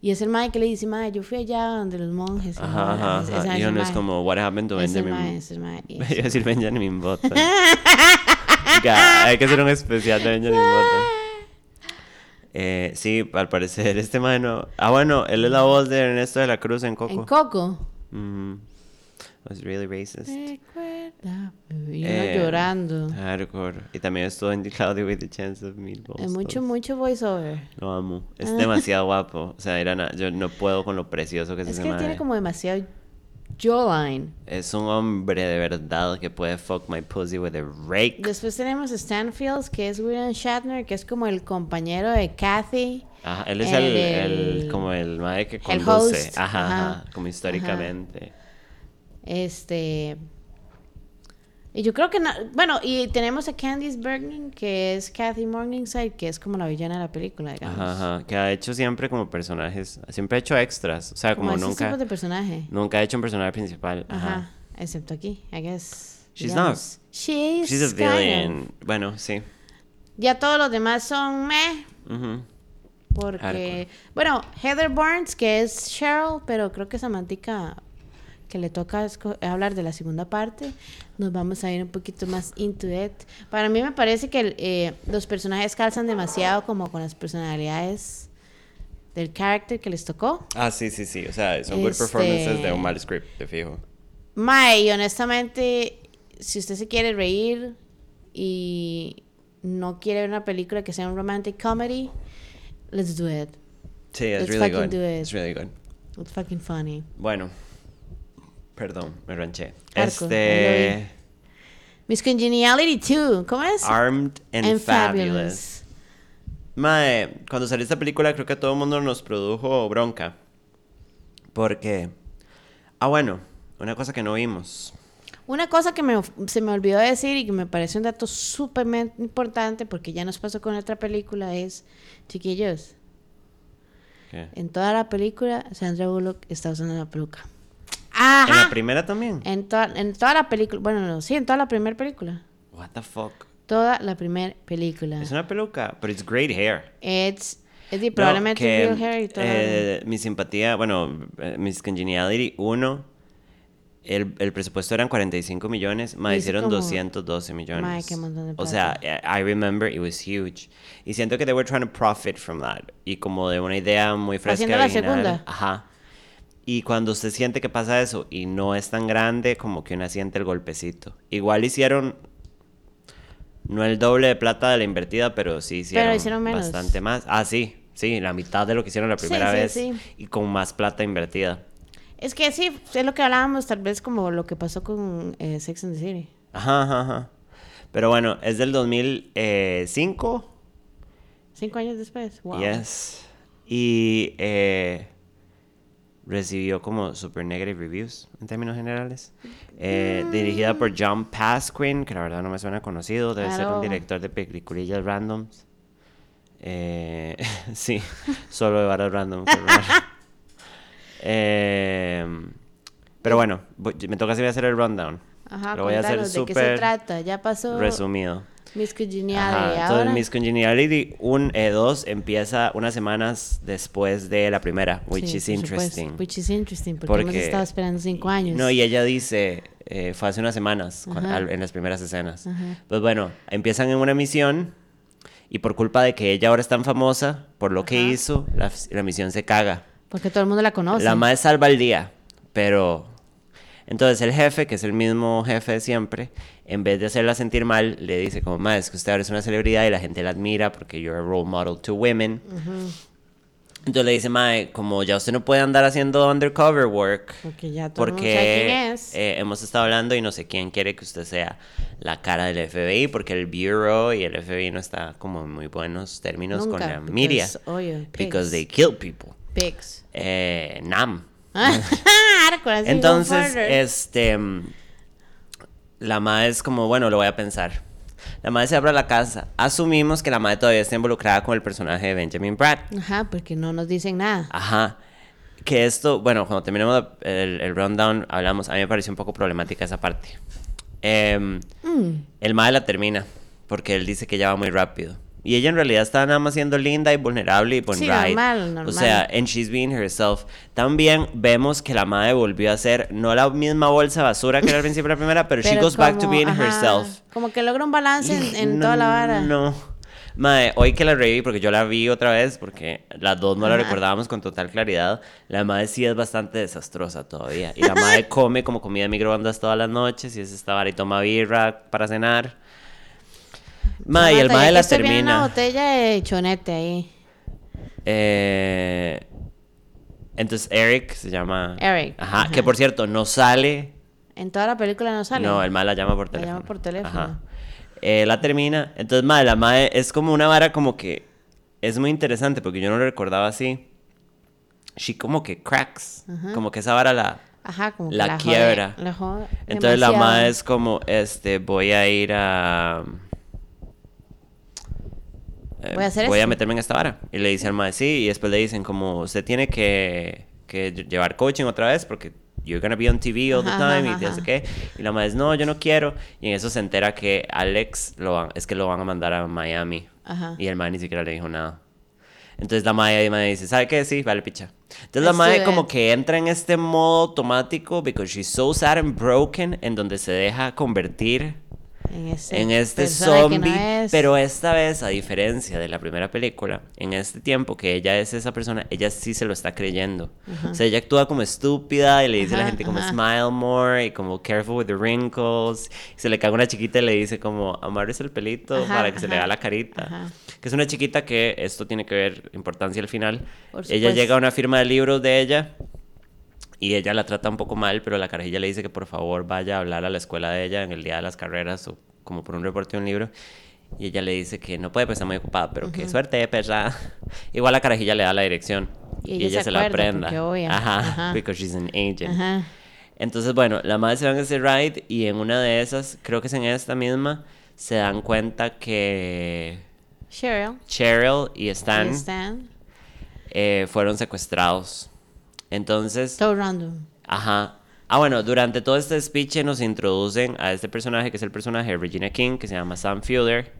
Y es el mae que le dice, mae, yo fui allá donde los monjes. y Ajá, ajá, Y es el uno es como, what happened to Es el mae, Benjamin? es el mae. y [LAUGHS] Iba es- a decir Benjamin Button. [LAUGHS] Hay que hacer un especial de Benjamin Button. Eh, sí, al parecer este mano. Ah, bueno, él es la voz de Ernesto de la Cruz en Coco. En Coco. Mhm. Was really racist. Y uno Eh, llorando. Hardcore. Y también estuvo en Cloudy with the Chance of Meatballs. Es mucho, mucho voiceover. Lo amo. Es demasiado guapo. O sea, Irana, yo no puedo con lo precioso que es Es ese que tiene como demasiado jawline. Es un hombre de verdad que puede fuck my pussy with a rake. Después tenemos a Stanfield, que es William Shatner, que es como el compañero de Kathy. Ajá, él es El- el, como el mae que el conduce. host, Ajá, ajá, ajá, como históricamente. Este. Y yo creo que. na- bueno, y tenemos a Candice Bergman, que es Kathy Morningside, que es como la villana de la película, digamos. Ajá, ajá, que ha hecho siempre como personajes, siempre ha hecho extras, o sea, Como, como, nunca, tipos de personaje. nunca ha hecho un personaje principal. Ajá. Ajá. Excepto aquí, I guess. She's digamos. She's, She's a villain. Bueno, sí. Ya todos los demás son meh. Ujú. Porque, Hardcore. bueno, Heather Barnes, que es Cheryl, pero creo que Samantica, que le toca hablar de la segunda parte, nos vamos a ir un poquito más into it. Para mí me parece que eh, los personajes calzan demasiado como con las personalidades del character que les tocó. Ah, sí, sí, sí, o sea, son good Este- performances de un mal script, te fijo. Mae, y honestamente, si usted se quiere reír y no quiere ver una película que sea un romantic comedy, let's do it. Sí, es Let's really good. it. It's really good. It's fucking funny. Bueno, perdón, me ranché. Arco, Este, Miss Congeniality 2, ¿cómo es? Armed and, And Fabulous. Mae, cuando salió esta película creo que a todo el mundo nos produjo bronca. Porque, ah bueno, una cosa que no vimos. Una cosa que me, se me olvidó decir y que me parece un dato súper importante porque ya nos pasó con otra película es, chiquillos, ¿Qué? en toda la película Sandra Bullock está usando una peluca. ¿En la Ajá. primera también? En, toda en toda la película, bueno, no, sí, en toda la primera película. What the fuck? Toda la primera película. Es una peluca, pero it's great hair. It's, es de No, probablemente que, real hair y todo. eh, mi simpatía, bueno, eh, Miss Congeniality 1, el, el presupuesto eran 45 millones, más hicieron como- 212 millones. Mae, qué montón de o sea, plata. I remember it was huge. Y siento que they were trying to profit from that. Y como de una idea muy fresca. Haciendo la original. segunda. Ajá. Y cuando usted siente que pasa eso y no es tan grande, como que uno siente el golpecito. Igual hicieron No el doble de plata de la invertida, pero sí hicieron, Pero hicieron menos. bastante más. Ah, sí, sí, la mitad de lo que hicieron la Sí, primera sí, vez sí. y con más plata invertida. Es que sí, es lo que hablábamos, tal vez como lo que pasó con eh, Sex and the City. Ajá, ajá, ajá. Pero bueno, es del 2005. Cinco años después. Wow. Yes. Y eh, recibió como super negative reviews en términos generales. Eh, Dirigida por John Pasquin, que la verdad no me suena conocido. Debe ser un director de peliculillas randoms. Eh, [LAUGHS] sí, solo de varas random. [LAUGHS] Eh, pero bueno, me toca así voy a hacer el rundown. Ajá, Lo voy a hacer contanos, ¿de qué se súper trata? Ya pasó resumido. Miss Ajá, Congeniality. Entonces, Ahora, Miss Congeniality 1, 2 empieza unas semanas después de la primera, which Sí, is por supuesto, interesting. Which is interesting, porque, hemos estado esperando cinco años. No, y ella dice, eh, fue hace unas semanas, Ajá. al- en las primeras escenas. Ajá. Pues bueno, empiezan en una misión y por culpa de que ella ahora es tan famosa, por lo que Ajá. hizo, la, la misión se caga. Porque todo el mundo la conoce. La madre salva el día, pero... Entonces el jefe, que es el mismo jefe de siempre, en vez de hacerla sentir mal, le dice como, madre, es que usted ahora es una celebridad y la gente la admira porque you're a role model to women. Entonces le dice, madre, como ya usted no puede andar haciendo undercover work, Porque ya todo el mundo sabe quién porque es. eh, hemos estado hablando y no sé quién quiere que usted sea la cara del FBI, porque el Bureau y el FBI no está como en muy buenos términos con Nunca, la media. because, oye, Because pigs. they kill people. Pigs. Eh, Nam. [LAUGHS] Go Entonces, este. La madre es como, bueno, lo voy a pensar. La madre se abre a la casa. Asumimos que la madre todavía está involucrada con el personaje de Benjamin Bratt. Ajá, porque no nos dicen nada. Ajá. Que esto, bueno, cuando terminemos el, el rundown, hablamos. A mí me pareció un poco problemática esa parte. Em, Mm. El madre la termina. Porque él dice que ya va muy rápido. Y ella en realidad está nada más siendo linda y vulnerable y buen Sí, ride. normal, normal. O sea, and she's being herself. También vemos que la madre volvió a ser no la misma bolsa de basura que era al [LAUGHS] principio de la primera, pero, she Pero goes back to como, being ajá, herself. Como que logra un balance en, en No, toda la vara. No. Mae, hoy que la reví, porque yo la vi otra vez, porque las dos no la recordábamos con total claridad, la madre sí es bastante desastrosa todavía. Y la madre [LAUGHS] come como comida de microondas todas las noches, y es esta vara y toma birra para cenar. Mae, y el la que estoy viendo una termina. botella de chonete ahí. Eh, entonces Eric se llama... Eric, Ajá, ajá. que por cierto, no sale En toda la película no sale. No, el mae la llama por La teléfono. llama por teléfono. Ajá. Eh, la termina. Entonces, mae, la mae es como una vara como que es muy interesante porque yo no lo recordaba así. She como que cracks. Como que esa vara la. Ajá, como que La la, jode- quiebra. la jode Entonces la mae es como, este, voy a ir a. eh, Voy a hacer voy a meterme en esta vara. Y le dice al mae, sí, y después le dicen como, usted tiene que, que llevar coaching otra vez porque you're gonna be on TV all the Ajá, time ajá, y ajá. qué. Y la mae dice, no, yo no quiero. Y en eso se entera que Alex lo van, es que lo van a mandar a Miami. Ajá. Y el mae ni siquiera le dijo nada. Entonces la mae dice, ¿sabe qué? Sí, vale, picha. Entonces la do como que entra en este modo automático because she's so sad and broken en donde se deja convertir En, ese en este persona que no zombie, es. pero esta vez, a diferencia de la primera película, en este tiempo que ella es esa persona, ella sí se lo está creyendo. O sea, ella actúa como estúpida y le dice a la gente como ajá. smile more y como careful with the wrinkles. Y se le caga una chiquita y le dice como amarres el pelito para que se le haga la carita. Que es una chiquita que esto tiene que ver importancia al final. Ella llega a una firma de libros de ella y ella la trata un poco mal, pero la carajilla le dice que por favor vaya a hablar a la escuela de ella en el día de las carreras o como por un reporte de un libro. Y ella le dice que no puede, pues está muy ocupada, pero qué suerte, perra. [LAUGHS] Igual la carajilla le da la dirección. Y Y ella ella, se se, la aprenda. Ajá, Ajá. because she's an agent. Ajá. Entonces, bueno, la madre se va en ese ride y en una de esas, creo que es en esta misma, se dan cuenta que Cheryl. Cheryl y Stan, y Stan. eh, fueron secuestrados. Entonces, Todo random. Ajá. Ah, bueno, durante todo este speech nos introducen a este personaje, que es el personaje de Regina King, que se llama Sam Fielder,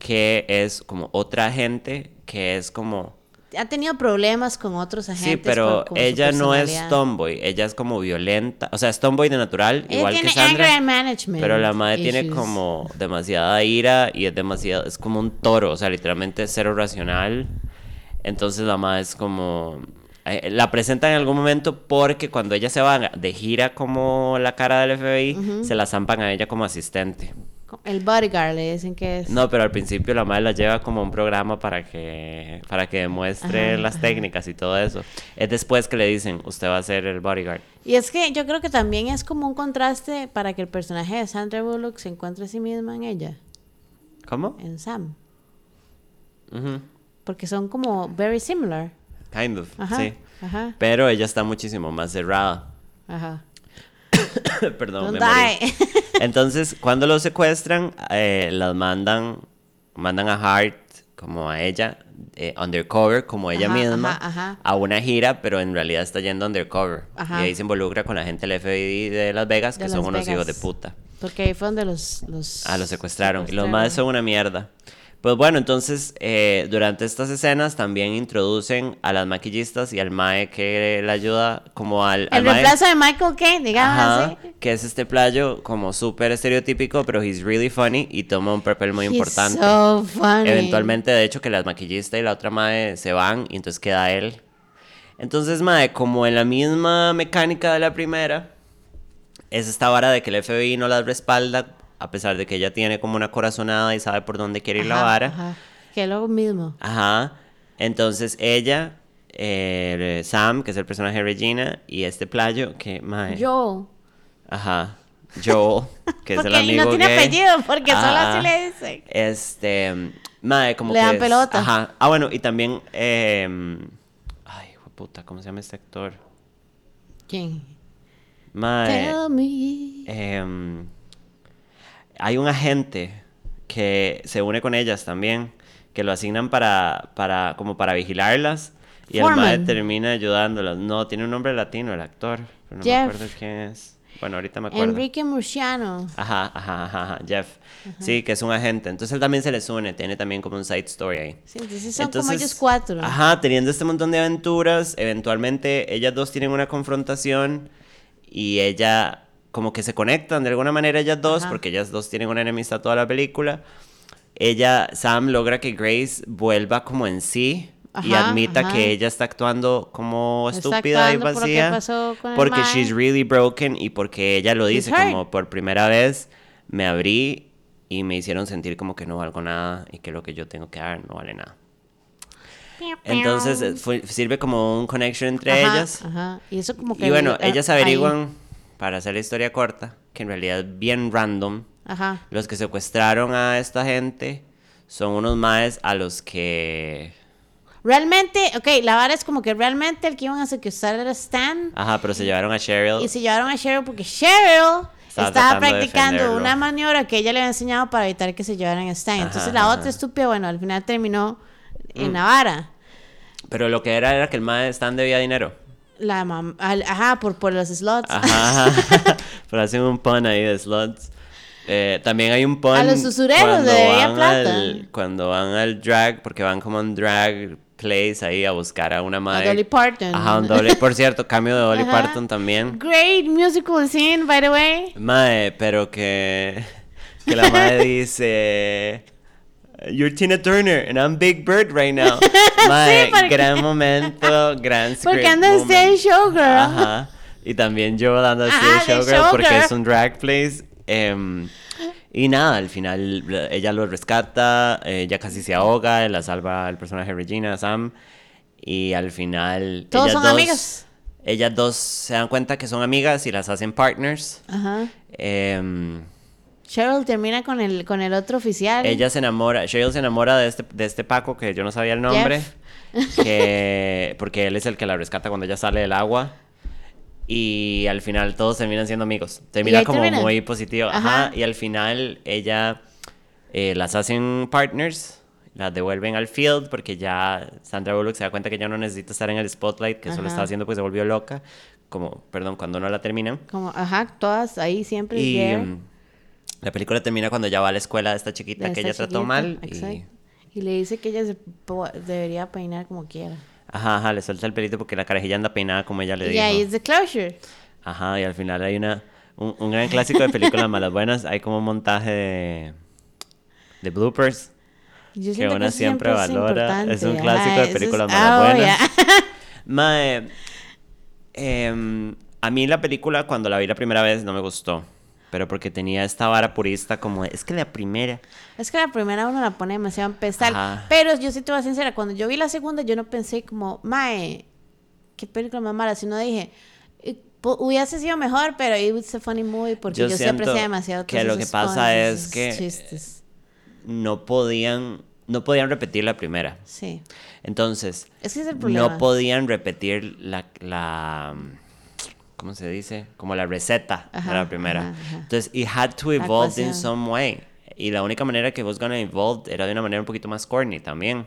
que es como otra agente, que es como... Ha tenido problemas con otros agentes. Sí, pero por- ella no es tomboy, ella es como violenta, o sea, es tomboy de natural, Ella igual tiene que Sandra. anger and management Pero la madre tiene como demasiada ira y es demasiado, es como un toro, o sea, literalmente es cero racional. Entonces la madre es como, eh, la presenta en algún momento porque cuando ella se va de gira como la cara del FBI, se la zampan a ella como asistente. El bodyguard le dicen que es. No, pero al principio la madre la lleva como a un programa para que, para que demuestre Ajá, las ajá. técnicas y todo eso. Es después que le dicen, usted va a ser el bodyguard. Y es que yo creo que también es como un contraste para que el personaje de Sandra Bullock se encuentre a sí misma en ella, ¿Cómo? en Sam. Porque son como very similar. Kind of, Ajá. sí. Ajá. Pero ella está muchísimo más cerrada. Ajá. [COUGHS] Perdón, me morí. [LAUGHS] Entonces, cuando lo secuestran, eh, las mandan, mandan a Hart como a ella, eh, undercover, como ella Ajá, misma, ajá, a una gira, pero en realidad está yendo undercover. Ajá. Y ahí se involucra con la gente del FBI de Las Vegas, De que son unos hijos de puta. Porque ahí fue donde los... los Ah, los secuestraron. Y los secuestraron. más son una mierda. Pues bueno, entonces eh, durante estas escenas también introducen a las maquillistas y al mae que le ayuda como al... al El mae- reemplazo de Michael Caine, digamos Ajá, así. que es este playo como súper estereotípico, pero he's really funny y toma un papel muy He's importante. so funny. Eventualmente, de hecho, que la maquillista y la otra mae se van y entonces queda él. Entonces, mae, como en la misma mecánica de la primera, es esta vara de que el FBI no las respalda, a pesar de que ella tiene como una corazonada y sabe por dónde quiere ir la vara. ajá. Que lo mismo. Ajá. Entonces ella, eh, Sam, que es el personaje de Regina, y este playo, que, mae. Yo. Ajá. Joel, [LAUGHS] que es el amigo no tiene gay. apellido, porque solo así le dicen. Este, mae, como Le que dan es- pelota. Ajá. Ah, bueno, y también, eh, ay, puta, ¿cómo se llama este actor? ¿Quién? Mae, Tell me. em, hay un agente que se une con ellas también, que lo asignan para, para, como para vigilarlas. Y el mae Foreman. termina ayudándolas. No, tiene un nombre latino el actor, pero no Jeff. me acuerdo quién es. Bueno, ahorita me acuerdo. Enrique Murciano. Ajá, ajá, ajá, ajá, Jeff. Sí, que es un agente. Entonces él también se les une, tiene también como un side story ahí. Sí, entonces son como ellos cuatro. Ajá, teniendo este montón de aventuras, eventualmente ellas dos tienen una confrontación y ella como que se conectan de alguna manera ellas dos, Ajá. porque ellas dos tienen una enemistad toda la película. Ella, Sam, logra que Grace vuelva como en sí y Ajá, admita ajá. que ella está actuando como estúpida y actuando por que vacía. pasó con el porque mae. she's really broken y porque ella lo She's dice hurt. como por primera vez me abrí y me hicieron sentir como que no valgo nada y que lo que yo tengo que dar no vale nada. Entonces eh, fue- sirve como un connection entre Ajá, ellas. Y eso como que. Y bueno, ellas ahí. Para hacer la historia corta, que en realidad es bien random. Ajá. Los que secuestraron a esta gente son unos maes a los que... Realmente, ok, la vara es como que realmente el que iban a secuestrar era Stan. Ajá, pero se llevaron a Cheryl. Y se llevaron a Cheryl porque Cheryl Estaba estaba, de practicando defenderlo. una maniobra que ella le había enseñado para evitar que se llevaran a Stan. Entonces Ajá, la ajá. otra estúpida, bueno, al final terminó en Mm. la vara. Pero lo que era era que el mae Stan debía dinero. La mam- al- ajá, por, por los slots. Ajá, ajá. [LAUGHS] pero hacen un pun ahí de slots. Eh, también hay un pun A los usureros debía van plata. al- cuando van al drag, porque van como un drag place ahí a buscar a una madre. Dolly Parton. Ajá, un doble. Por cierto, cambio de Dolly Ajá. Parton también. Great musical scene, by the way. Mae, pero que, que la madre [LAUGHS] dice... You're Tina Turner and I'm Big Bird right now. [LAUGHS] Mae, porque- gran momento, gran [LAUGHS] script Porque anda en moment. Stage Showgirl. Ajá. Y también yo dando así Ajá, de de showgirl porque es un drag place. em, y nada, al final la- ella lo rescata, eh, ella casi se ahoga, la salva el personaje Regina, Sam. Y al final. Todos ellas son dos- amigas. Ellas dos se dan cuenta que son amigas y las hacen partners. Ajá. Em, Cheryl termina con el, con el otro oficial. ella se enamora, Cheryl se enamora de este, de este Paco que yo no sabía el nombre. Que, [LAUGHS] porque él es el que la rescata cuando ella sale del agua. Y al final todos terminan siendo amigos. Termina como termina. muy positivo. Ajá. Ajá. Y al final ella eh, las hacen partners. Las devuelven al field porque ya Sandra Bullock se da cuenta que ya no necesita estar en el spotlight, que eso lo Ajá. está haciendo porque se volvió loca. Como, perdón, cuando no la terminan. Como, ajá, todas ahí siempre. Y la película termina cuando ya va a la escuela de esta chiquita De que esta ella trató chiquita, mal. Y. Y le dice que ella se debería peinar como quiera. ajá, ajá, le suelta el pelito porque la carajilla anda peinada como ella le Y dijo. ahí es the closure. Ajá, y al final hay una, un, un gran clásico de películas [LAUGHS] malas buenas. Hay como un montaje de, de bloopers. Yo que una eso siempre es valora. Es un ajá, clásico de es- películas ah, malas oh, buenas. [LAUGHS] Mae, em, a mí la película cuando la vi la primera vez no me gustó. Pero porque tenía esta vara purista como, es que la primera... Es que la primera uno la pone demasiado en pedestal. Ajá. Pero yo sí te voy a ser sincera, cuando yo vi la segunda, yo no pensé como, mae, qué película más mala, sino dije, hubiese sido mejor, pero it was a funny movie porque Yo siento aprecié demasiado que lo que pasa es que- chistes. No podían, no podían repetir la primera. Sí. Entonces, Es que ese es el problema. no podían repetir la, la, ¿cómo se dice? Como la receta de la primera. ajá. Entonces, it had to evolve in some way. Y la única manera que was gonna evolve era de una manera un poquito más corny también.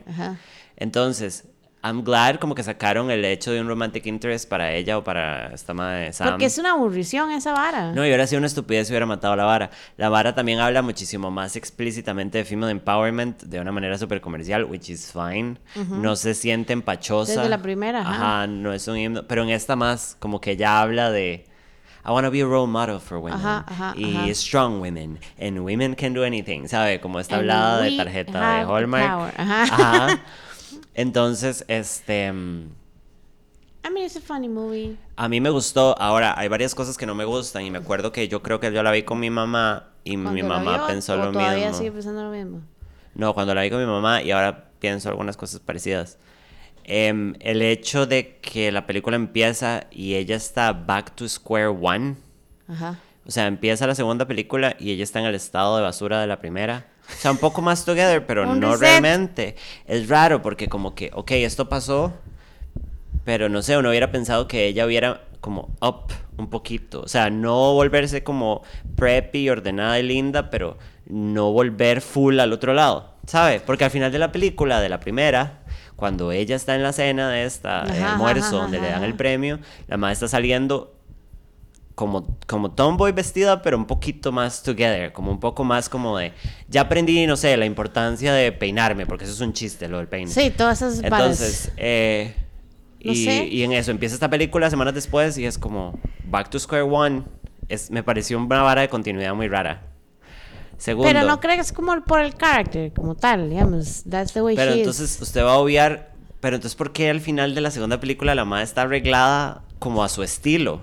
Entonces, I'm glad como que sacaron el hecho de un romantic interest para ella o para esta madre Sam. Porque es una aburrición esa vara. No, y hubiera sido una estupidez si hubiera matado a la vara. La vara también habla muchísimo más explícitamente de female empowerment de una manera súper comercial, which is fine. No se siente empachosa. Desde la primera, ajá. Ajá, no es un himno. Pero en esta más, como que ella habla de. I want to be a role model for women. Ajá, ajá, y ajá. strong women. And women can do anything. ¿Sabe? Como esta hablada de tarjeta de Hallmark. power, ajá. Entonces, este. mm, I mean, it's a funny movie. a mí me gustó. Ahora, hay varias cosas que no me gustan. Y me acuerdo que yo creo que yo la vi con mi mamá. Y mi mamá vio, pensó o lo todavía mismo. sigue pensando lo mismo. No, cuando la vi con mi mamá. Y ahora pienso algunas cosas parecidas. Em, el hecho de que la película empieza y ella está back to square one. Ajá. O sea, empieza la segunda película y ella está en el estado de basura de la primera. O sea, un poco más together, pero no reset. realmente. Es raro porque como que, ok, esto pasó, pero no sé, uno hubiera pensado que ella hubiera como up un poquito. O sea, no volverse como preppy, ordenada y linda, pero no volver full al otro lado, ¿sabe? Porque al final de la película, de la primera, cuando ella está en la cena de esta Ajá, ajá, almuerzo ajá, donde le dan ajá. el premio, la madre está saliendo como, como tomboy vestida, pero un poquito más together, como un poco más como de... Ya aprendí, no sé, la importancia de peinarme, porque eso es un chiste, lo del peine. Sí, todas esas. Entonces, eh, No y, sé. y en eso empieza esta película semanas después y es como Back to Square One. Es, me pareció una vara de continuidad muy rara. Segundo, Pero no crees como por el carácter, como tal, digamos. That's the way pero she entonces is. usted va a obviar, pero entonces ¿por qué al final de la segunda película la madre está arreglada como a su estilo?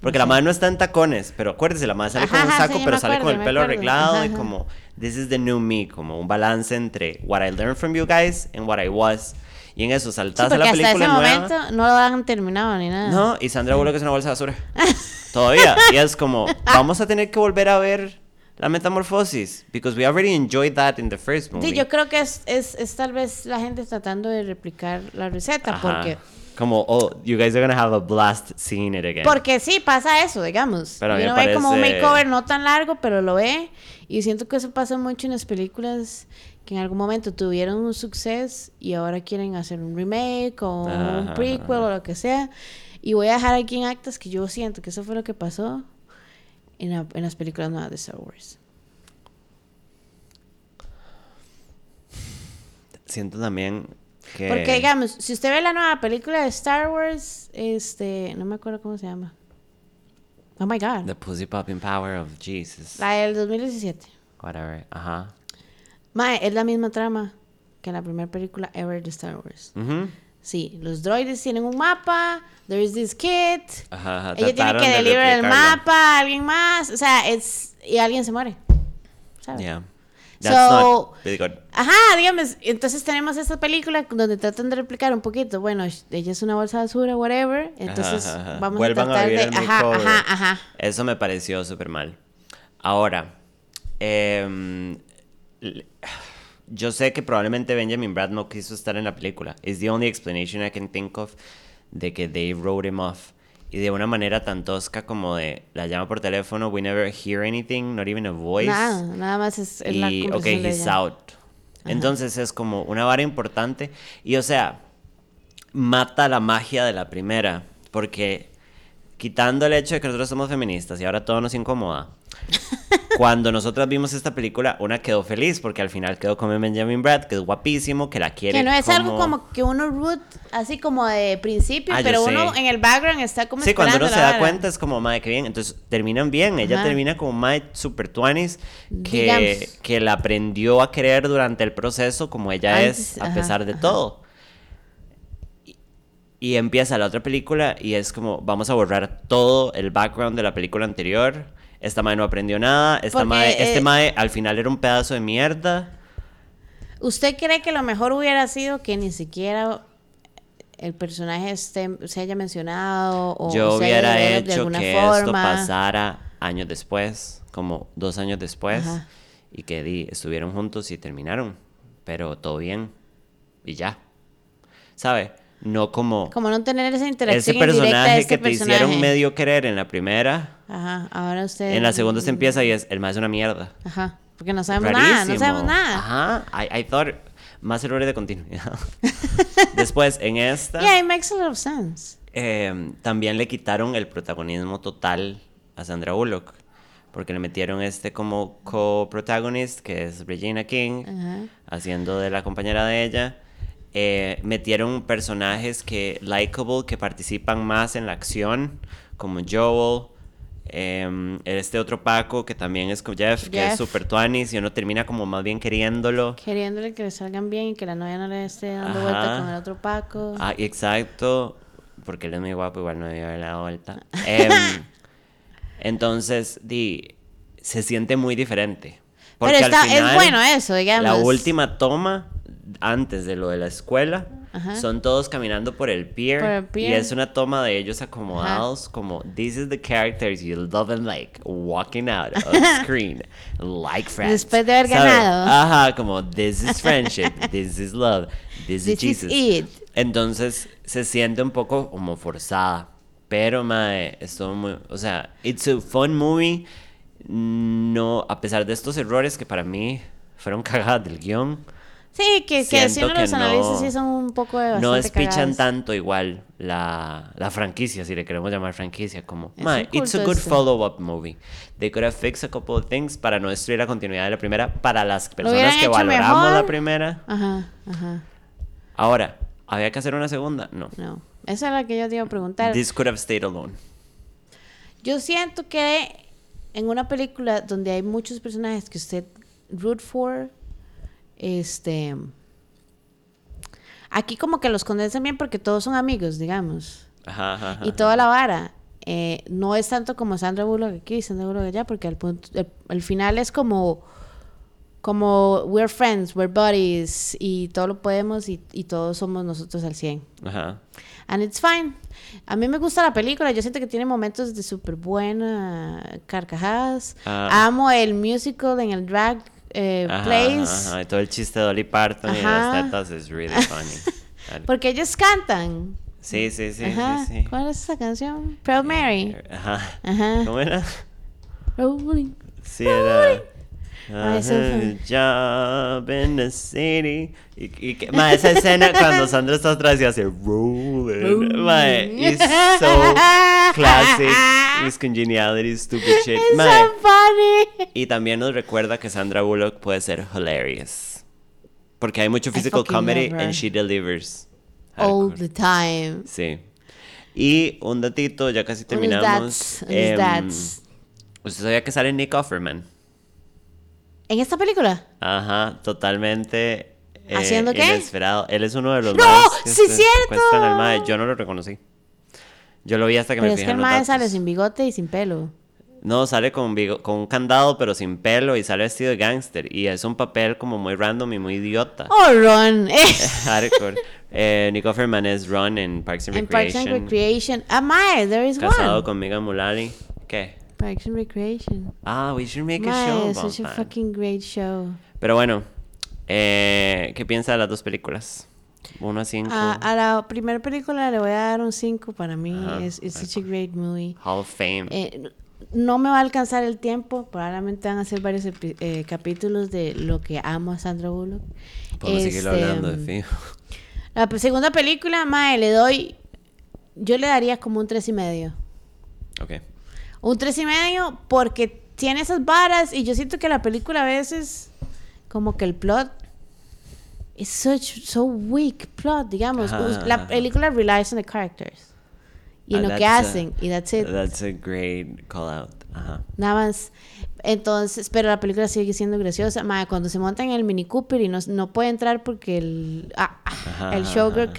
Porque la madre no está en tacones, pero acuérdese, la madre sale Ajá, con un saco, sí, pero sale con el pelo arreglado Ajá, y como this is the new me, como un balance entre what I learned from you guys and what I was. Y en eso Sí, saltas a porque la hasta ese película nueva. momento no lo han terminado ni nada. No, y Sandra Bullock es una bolsa de basura. [LAUGHS] Todavía. Y es como, vamos a tener que volver a ver la metamorfosis. Because we already enjoyed that in the first movie. Sí, yo creo que es, es, es tal vez la gente tratando de replicar la receta, Ajá. porque, Como, oh, you guys are gonna have a blast seeing it again. porque sí, pasa eso, digamos. Pero uno me ve como un parece- makeover no tan largo, pero lo ve, y siento que eso pasa mucho en las películas que en algún momento tuvieron un suceso y ahora quieren hacer un remake o un prequel o lo que sea. Y voy a dejar aquí en actas que yo siento que eso fue lo que pasó en, la- en las películas nuevas de Star Wars. Siento también que... Porque digamos, si usted ve la nueva película de Star Wars, este, no me acuerdo cómo se llama. Oh my god. The pussy popping power of Jesus. La del 2017. Whatever. Ajá. Mae, es la misma trama que en la primera película ever de Star Wars. Sí, los droides tienen un mapa, there is this kid, Ajá, ajá. ella tiene que de deliver el mapa a alguien más, o sea, es y alguien se muere. ¿sabes? Yeah. That's So- not really. Ajá, digamos, entonces tenemos esta película donde tratan de replicar un poquito, bueno, ella es una bolsa de basura, whatever, entonces Ajá, ajá, ajá. vamos Vuelvan a tratar vivir de... el Ajá, ajá, ajá. Eso me pareció súper mal. Ahora, l- yo sé que probablemente Benjamin Brad no quiso estar en la película. It's the only explanation I can think of de que they wrote him off. Y de una manera tan tosca como de la llama por teléfono, we never hear anything, not even a voice. Nada, nada más es, la y, ok, he's ella. out. Entonces es como una vara importante. Y o sea, mata la magia de la primera. Porque quitando el hecho de que nosotros somos feministas y ahora todo nos incomoda. [LAUGHS] Cuando nosotras vimos esta película, una quedó feliz porque al final quedó con Benjamin Brad, que es guapísimo, que la quiere. Que no es algo como que uno root así como de principio, Ah, pero uno en el background está como Sí, cuando uno se da cuenta es como, madre, que bien. Entonces terminan bien. Ella Ajá. termina como madre super tuanis que, Digamos. que la aprendió a querer durante el proceso como ella Antes, es, a ajá, pesar de ajá. todo. Y, y empieza la otra película y es como, vamos a borrar todo el background de la película anterior. Esta mae no aprendió nada. Esta mae, este eh, mae al final era un pedazo de mierda. ¿Usted cree que lo mejor hubiera sido que ni siquiera el personaje esté, se haya mencionado o Yo se haya hubiera de- hecho alguna que esto pasara años después, como dos años después, Ajá. y que di, estuvieron juntos y terminaron, pero todo bien y ya. ¿Sabe? No como Como no tener esa ese interacción de personaje este que te personaje. hicieron medio querer en la primera, Ajá, ahora usted... en la segunda se empieza y es el más es una mierda. Ajá, porque no sabemos nada, no Rarísimo. sabemos nada. Ajá, I, I thought más errores de continuidad. [LAUGHS] Después, en esta... Yeah, it makes a lot of sense. Eh, también le quitaron el protagonismo total a Sandra Bullock. Porque le metieron este como co-protagonist, que es Regina King, Ajá. haciendo de la compañera de ella. Eh, metieron personajes que likable, que participan más en la acción, como Joel. eh, este otro Paco, que también es con Jeff, que es super tuanis y uno termina como más bien queriéndolo. Queriéndole que le salgan bien y que la novia no le esté dando Ajá. vuelta con el otro Paco. Ah, exacto. Porque él es muy guapo, igual no debía haberle dado vuelta. [LAUGHS] Em, entonces, di, se siente muy diferente. Pero está, al final, es bueno eso, digamos. La última toma, antes de lo de la escuela, Ajá. son todos caminando por el pier. Por el pier. Y es una toma de ellos acomodados, como, this is the characters you love and like, walking out of [LAUGHS] screen, like friends. Después de haber ganado. Ajá, como, this is friendship, [LAUGHS] this is love, this, is This is Jesus. it. Entonces se siente un poco como forzada. Pero, mae, estuvo muy. O sea, it's a fun movie. No, a pesar de estos errores que para mí fueron [LAUGHS] cagadas del guion, Sí, que, que si siento uno los analiza no- sí son un poco de no despichan cagadas. tanto igual la, la franquicia, si le queremos llamar franquicia, como, un it's a good esto. follow-up movie. They could have fixed a couple of things para no destruir la continuidad de la primera, para las personas que valoramos la primera. Ajá, ajá. Ahora, ¿había que hacer una segunda? No. No. Esa es la que yo te iba a preguntar. This could have stayed alone. Yo siento que en una película donde hay muchos personajes que usted root for, este. Aquí como que los condensan bien porque todos son amigos, digamos. Ajá, ajá, ajá. Y toda la vara. eh, no es tanto como Sandra Bullock aquí y Sandra Bullock allá, porque al punto, el, el final es como, como we're friends, we're buddies, y todo lo podemos y, y todos somos nosotros al 100. Ajá. And it's fine. A mí me gusta la película, yo siento que tiene momentos de súper buena carcajadas. Ah. Amo el musical en el drag eh, Ajá, place, ajá. Y todo el chiste de Dolly Parton y Ajá. las tetas es really [LAUGHS] funny. Porque ellos cantan. Sí, sí, sí, Ajá. sí, sí. ¿Cuál es esa canción? Proud Mary. Ajá. Ajá. ¿Cómo era? Rolling. Sí, era. Ah, eso fue. job in the city. Y, y que- ma, esa escena cuando Sandra está atrás y hace rolling. Ma, is so [LAUGHS] classic. Miss Congeniality, stupid shit. It's Ma, so funny. Y también nos recuerda que Sandra Bullock puede ser hilarious. Porque hay mucho physical comedy and she delivers. All Hardcore. the time. Sí. Y un datito, ya casi terminamos. unos em. ¿Usted sabía que sale Nick Offerman? ¿En esta película? Ajá, totalmente. eh, ¿Haciendo qué? Inesperado. Él es uno de los ¡No! que ¡Sí, se cierto! secuestran al mae. Yo no lo reconocí. Yo lo vi hasta que Pero me es fijé que en el mae sale sin bigote y sin pelo. No, sale con, bigo- con un candado, pero sin pelo y sale vestido de gángster. Y es un papel como muy random y muy idiota. Oh, Ron. [LAUGHS] Hardcore. Eh, Nick Offerman es Ron en Parks and en Parks Recreation. and Recreation. Ah, mae, there is Casado one. con Megan Mullally. ¿Qué? Parks and Recreation. Ah, we should make a show about such a that. fucking great show. Pero bueno, eh, ¿qué piensa de las dos películas? Uno a cinco. A, a la primera película le voy a dar un 5 para mí. Es it's such a great movie. Hall of Fame. Eh, no me va a alcanzar el tiempo. Probablemente van a ser varios eh, capítulos de lo que amo a Sandra Bullock. Podemos seguirlo Este, hablando de fijo. La segunda película, mae, le doy. Yo le daría como un tres y medio. Ok. Un tres y medio porque tiene esas varas y yo siento que la película a veces como que el plot es such so weak plot, digamos. La película relies on the characters y en Ah, lo que a- hacen y that's it. That's a great call out. Ajá. Nada más. Entonces, pero la película sigue siendo graciosa. Cuando se monta en el Mini Cooper y no, no puede entrar porque el, ah, Ajá, el showgirl,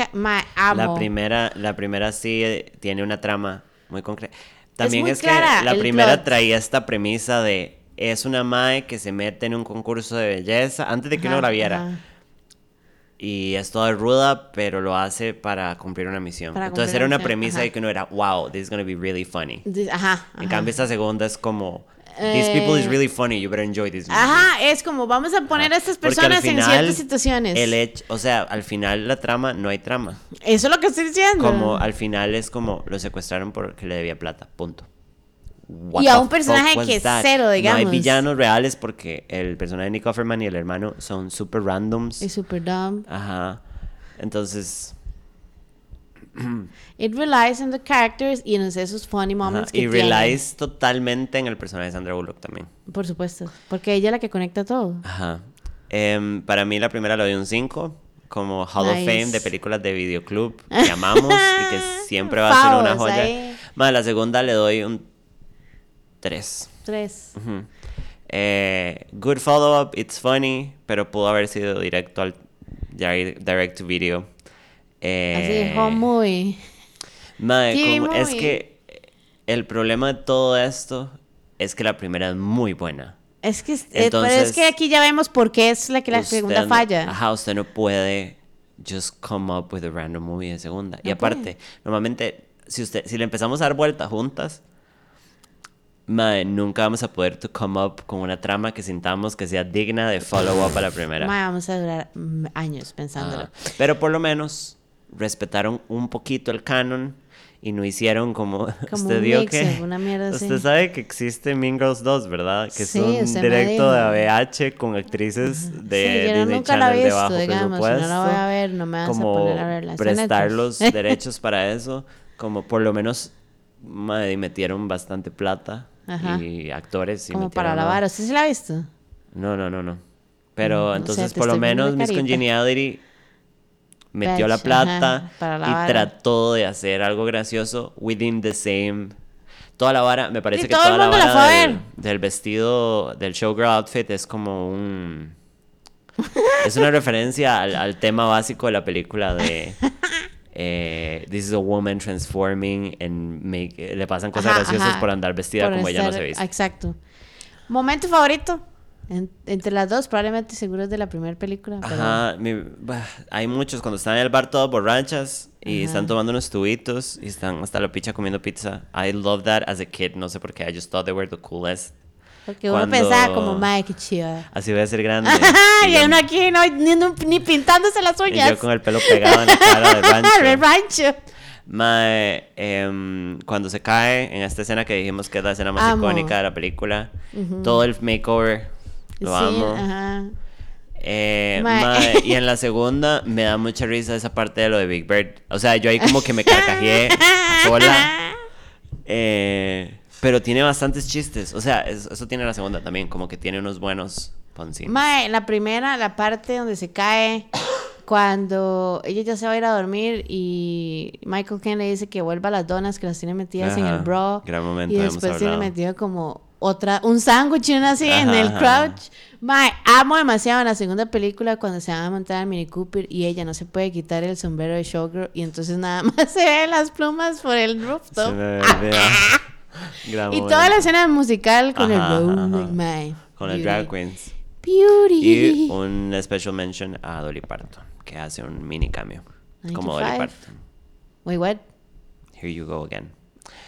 amo. La primera, la primera sí eh, tiene una trama muy concreta. También es, que la primera plot. traía esta premisa de es una mae que se mete en un concurso de belleza antes de que uno Ajá, la viera. ajá. Y es toda ruda, pero lo hace para cumplir una misión. Para Entonces era una misión, premisa ajá. de que uno era, wow, this is gonna be really funny. Ajá. En cambio, esta segunda es como, these people is Eh, really funny, you better enjoy this movie. Ajá, es como vamos a poner a estas personas en final, ciertas situaciones. El hecho, o sea, al final la trama no hay trama. Eso es lo que estoy diciendo. Como al final es como lo secuestraron porque le debía plata, punto. What Y a un personaje que that? cero, No hay digamos. villanos reales porque el personaje de Nick Offerman y el hermano son super randoms. Es super dumb. Ajá. Entonces, [CLEARS THROAT] It relies on the characters y en esos funny ajá, moments y que tiene. relies totalmente en el personaje de Sandra Bullock también. Por supuesto. Porque ella es la que conecta todo. Ajá. Em, para mí la primera le doy un 5, como Hall of. Fame de películas de videoclub que amamos y que [LAUGHS] siempre va a ser una joya. Más la segunda le doy un 3. Tres. Ujú. Eh, good follow-up, it's funny, pero pudo haber sido directo al direct, direct to video. Eh, Así, home movie. TV como- es movie. que el problema de todo esto es que la primera es muy buena. Es que, eh, pero es Entonces, que aquí ya vemos por qué es la que la segunda falla. Ajá, usted no puede just come up with a random movie de segunda. y No aparte, normalmente, si usted, si le empezamos a dar vueltas juntas, mae, nunca vamos a poder to come up con una trama que sintamos que sea digna de follow up a la primera. Ma, vamos a durar mm, años pensándolo. Pero por lo menos respetaron un poquito el canon y no hicieron como, Como [LAUGHS] usted mixer, que una mierda usted sabe que existe Mean Girls 2, ¿verdad? Que Sí, es un directo de. ABH con actrices de Sí, yo no- Disney nunca la he Channel de visto, bajo digamos, si no la presupuesto. voy a ver, no me vas a como poner a verla, está en prestar Netflix. los [LAUGHS] derechos para eso, como por lo menos madre, metieron bastante plata Ajá. y actores y Como para metieron la a- vara. ¿Usted sí la ha visto? no, no, no, no. Pero Mm, no sé, entonces te por lo menos Miss. Congeniality metió la plata ajá, para la y vara. trató de hacer algo gracioso within the same toda la vara me parece que toda la vara del, vestido del showgirl outfit es como un es una referencia al, al tema básico de la película de [LAUGHS] eh, This is a woman transforming and make, le pasan cosas Ajá, graciosas ajá. por andar vestida Por como ella no se viste. Exacto. ¿Momento favorito? En- entre las dos, probablemente seguro es de la primera película. pero- Ajá, mi- bah, hay muchos cuando están en el bar todos borrachas y están tomando unos tubitos y están hasta la picha comiendo pizza. I love that as a kid, no sé por qué, I just thought they were the coolest. Porque uno Cuando- pensaba como, madre, qué chiva. Así voy a ser grande. [LAUGHS] y yo- uno aquí no, ni, ni pintándose las y uñas. yo con el pelo pegado en la cara de [LAUGHS] rancho. El rancho. Mae, em, cuando se cae en esta escena que dijimos que es la escena más Amo. icónica de la película, todo el makeover, lo sí, amo. ajá. Eh, Mae. [LAUGHS] y en la segunda me da mucha risa esa parte de lo de Big Bird. O sea, yo ahí como que me carcajeé [LAUGHS] sola. Eh, pero tiene bastantes chistes. O sea, es- eso tiene la segunda también, como que tiene unos buenos poncines. Mae, la primera, la parte donde se cae [COUGHS] cuando ella ya se va a ir a dormir y Michael Ken le dice que vuelva las donas que las tiene metidas en el bro. gran momento, y después tiene metido como otra, un sándwich y una así en el crouch. Mae, amo demasiado en la segunda película cuando se van a montar al Mini Cooper y ella no se puede quitar el sombrero de showgirl y entonces nada [LAUGHS] más se ven las plumas por el Se rooftop. me. Gran Y toda la escena musical con Ajá, el ajá, rolling, ajá. mae. Con el Beauty. drag queens. Beauty. Y un special mention a Dolly Parton, que hace un mini cameo. Como 95. Dolly Parton. Wait, what? Here you go again.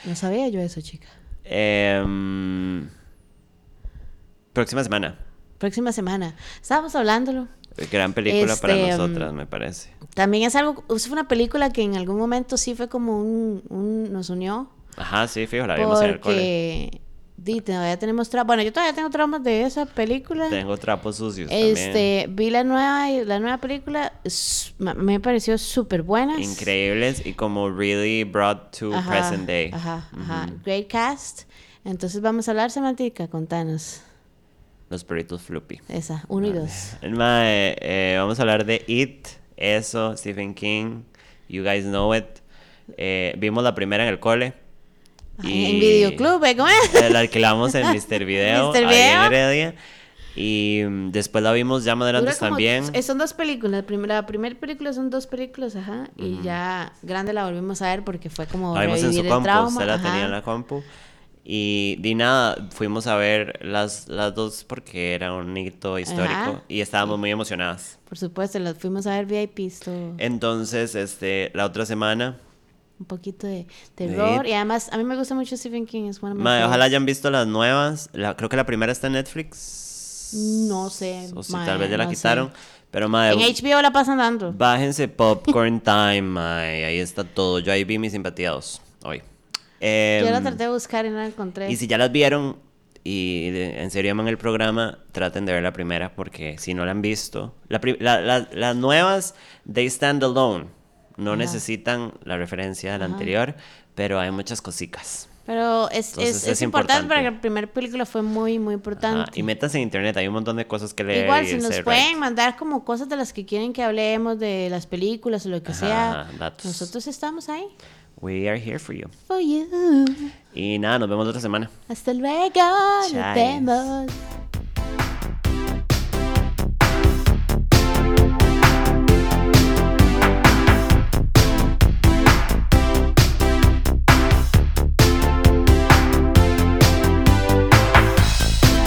No sabía yo eso, chica. Em, próxima semana. Próxima semana. Estábamos hablándolo. Gran película para Este, nosotras, mm, me parece. También es algo, es una película que en algún momento sí fue como un, un- nos unió. Ajá, sí, fijo, la vimos en el cole. Porque di, todavía tenemos traumas. Bueno, yo todavía tengo traumas de esa película. Tengo trapos sucios también. Este, vi la nueva, la nueva película, me pareció súper buena. Increíbles y como really brought to Ajá, present day. Ajá, ajá. Great cast. Entonces vamos a hablar, Semantica, contanos. Los perritos floppy. Esa, uno y dos. Mae, eh, vamos a hablar de It, eso, Stephen King, You Guys Know It. Eh, vimos la primera en el cole. Ay, En videoclub, ¿eh? ¿Cómo es? Eh, La alquilamos en Mr. [LAUGHS] Video, Mr. ahí en Video. Heredia. Y mm, después la vimos ya más como- también. eh, Son dos películas. La primera, la primera película son dos películas, ajá. Y ya grande la volvimos a ver porque fue como La vimos en su compu, usted la ajá. tenía en la compu. Y di nada, fuimos a ver las, las dos porque era un hito histórico Ajá. y estábamos muy emocionadas. Por supuesto, las fuimos a ver VIPs, todo. Entonces, este, la otra semana, Un poquito de terror. Y además, a mí me gusta mucho Stephen King. Es mae, ojalá hayan visto las nuevas. La, creo que la primera está en Netflix. No sé, O si mae, tal vez ya la no sé. quitaron. Pero, mae, En HBO la pasan dando. Bájense Popcorn Time, mae. Ahí está todo. Yo ahí vi mis simpatiados hoy. Yo la Em, traté de buscar y no la encontré. Y si ya las vieron y en serio aman el programa, traten de ver la primera porque si no la han visto, la- la- las nuevas, they stand alone. No Ajá. necesitan la referencia de la anterior, pero hay muchas cositas. Pero es, Entonces, es, es es importante, porque la primera película fue muy, muy importante. Ajá, Y metas en internet, hay un montón de cosas que leer. Igual, si nos pueden right. mandar como cosas de las que quieren que hablemos, de las películas o lo que sea, Ajá, datos. nosotros estamos ahí. We are here for you. For you. Y nada, nos vemos otra semana. Hasta luego. Nos vemos.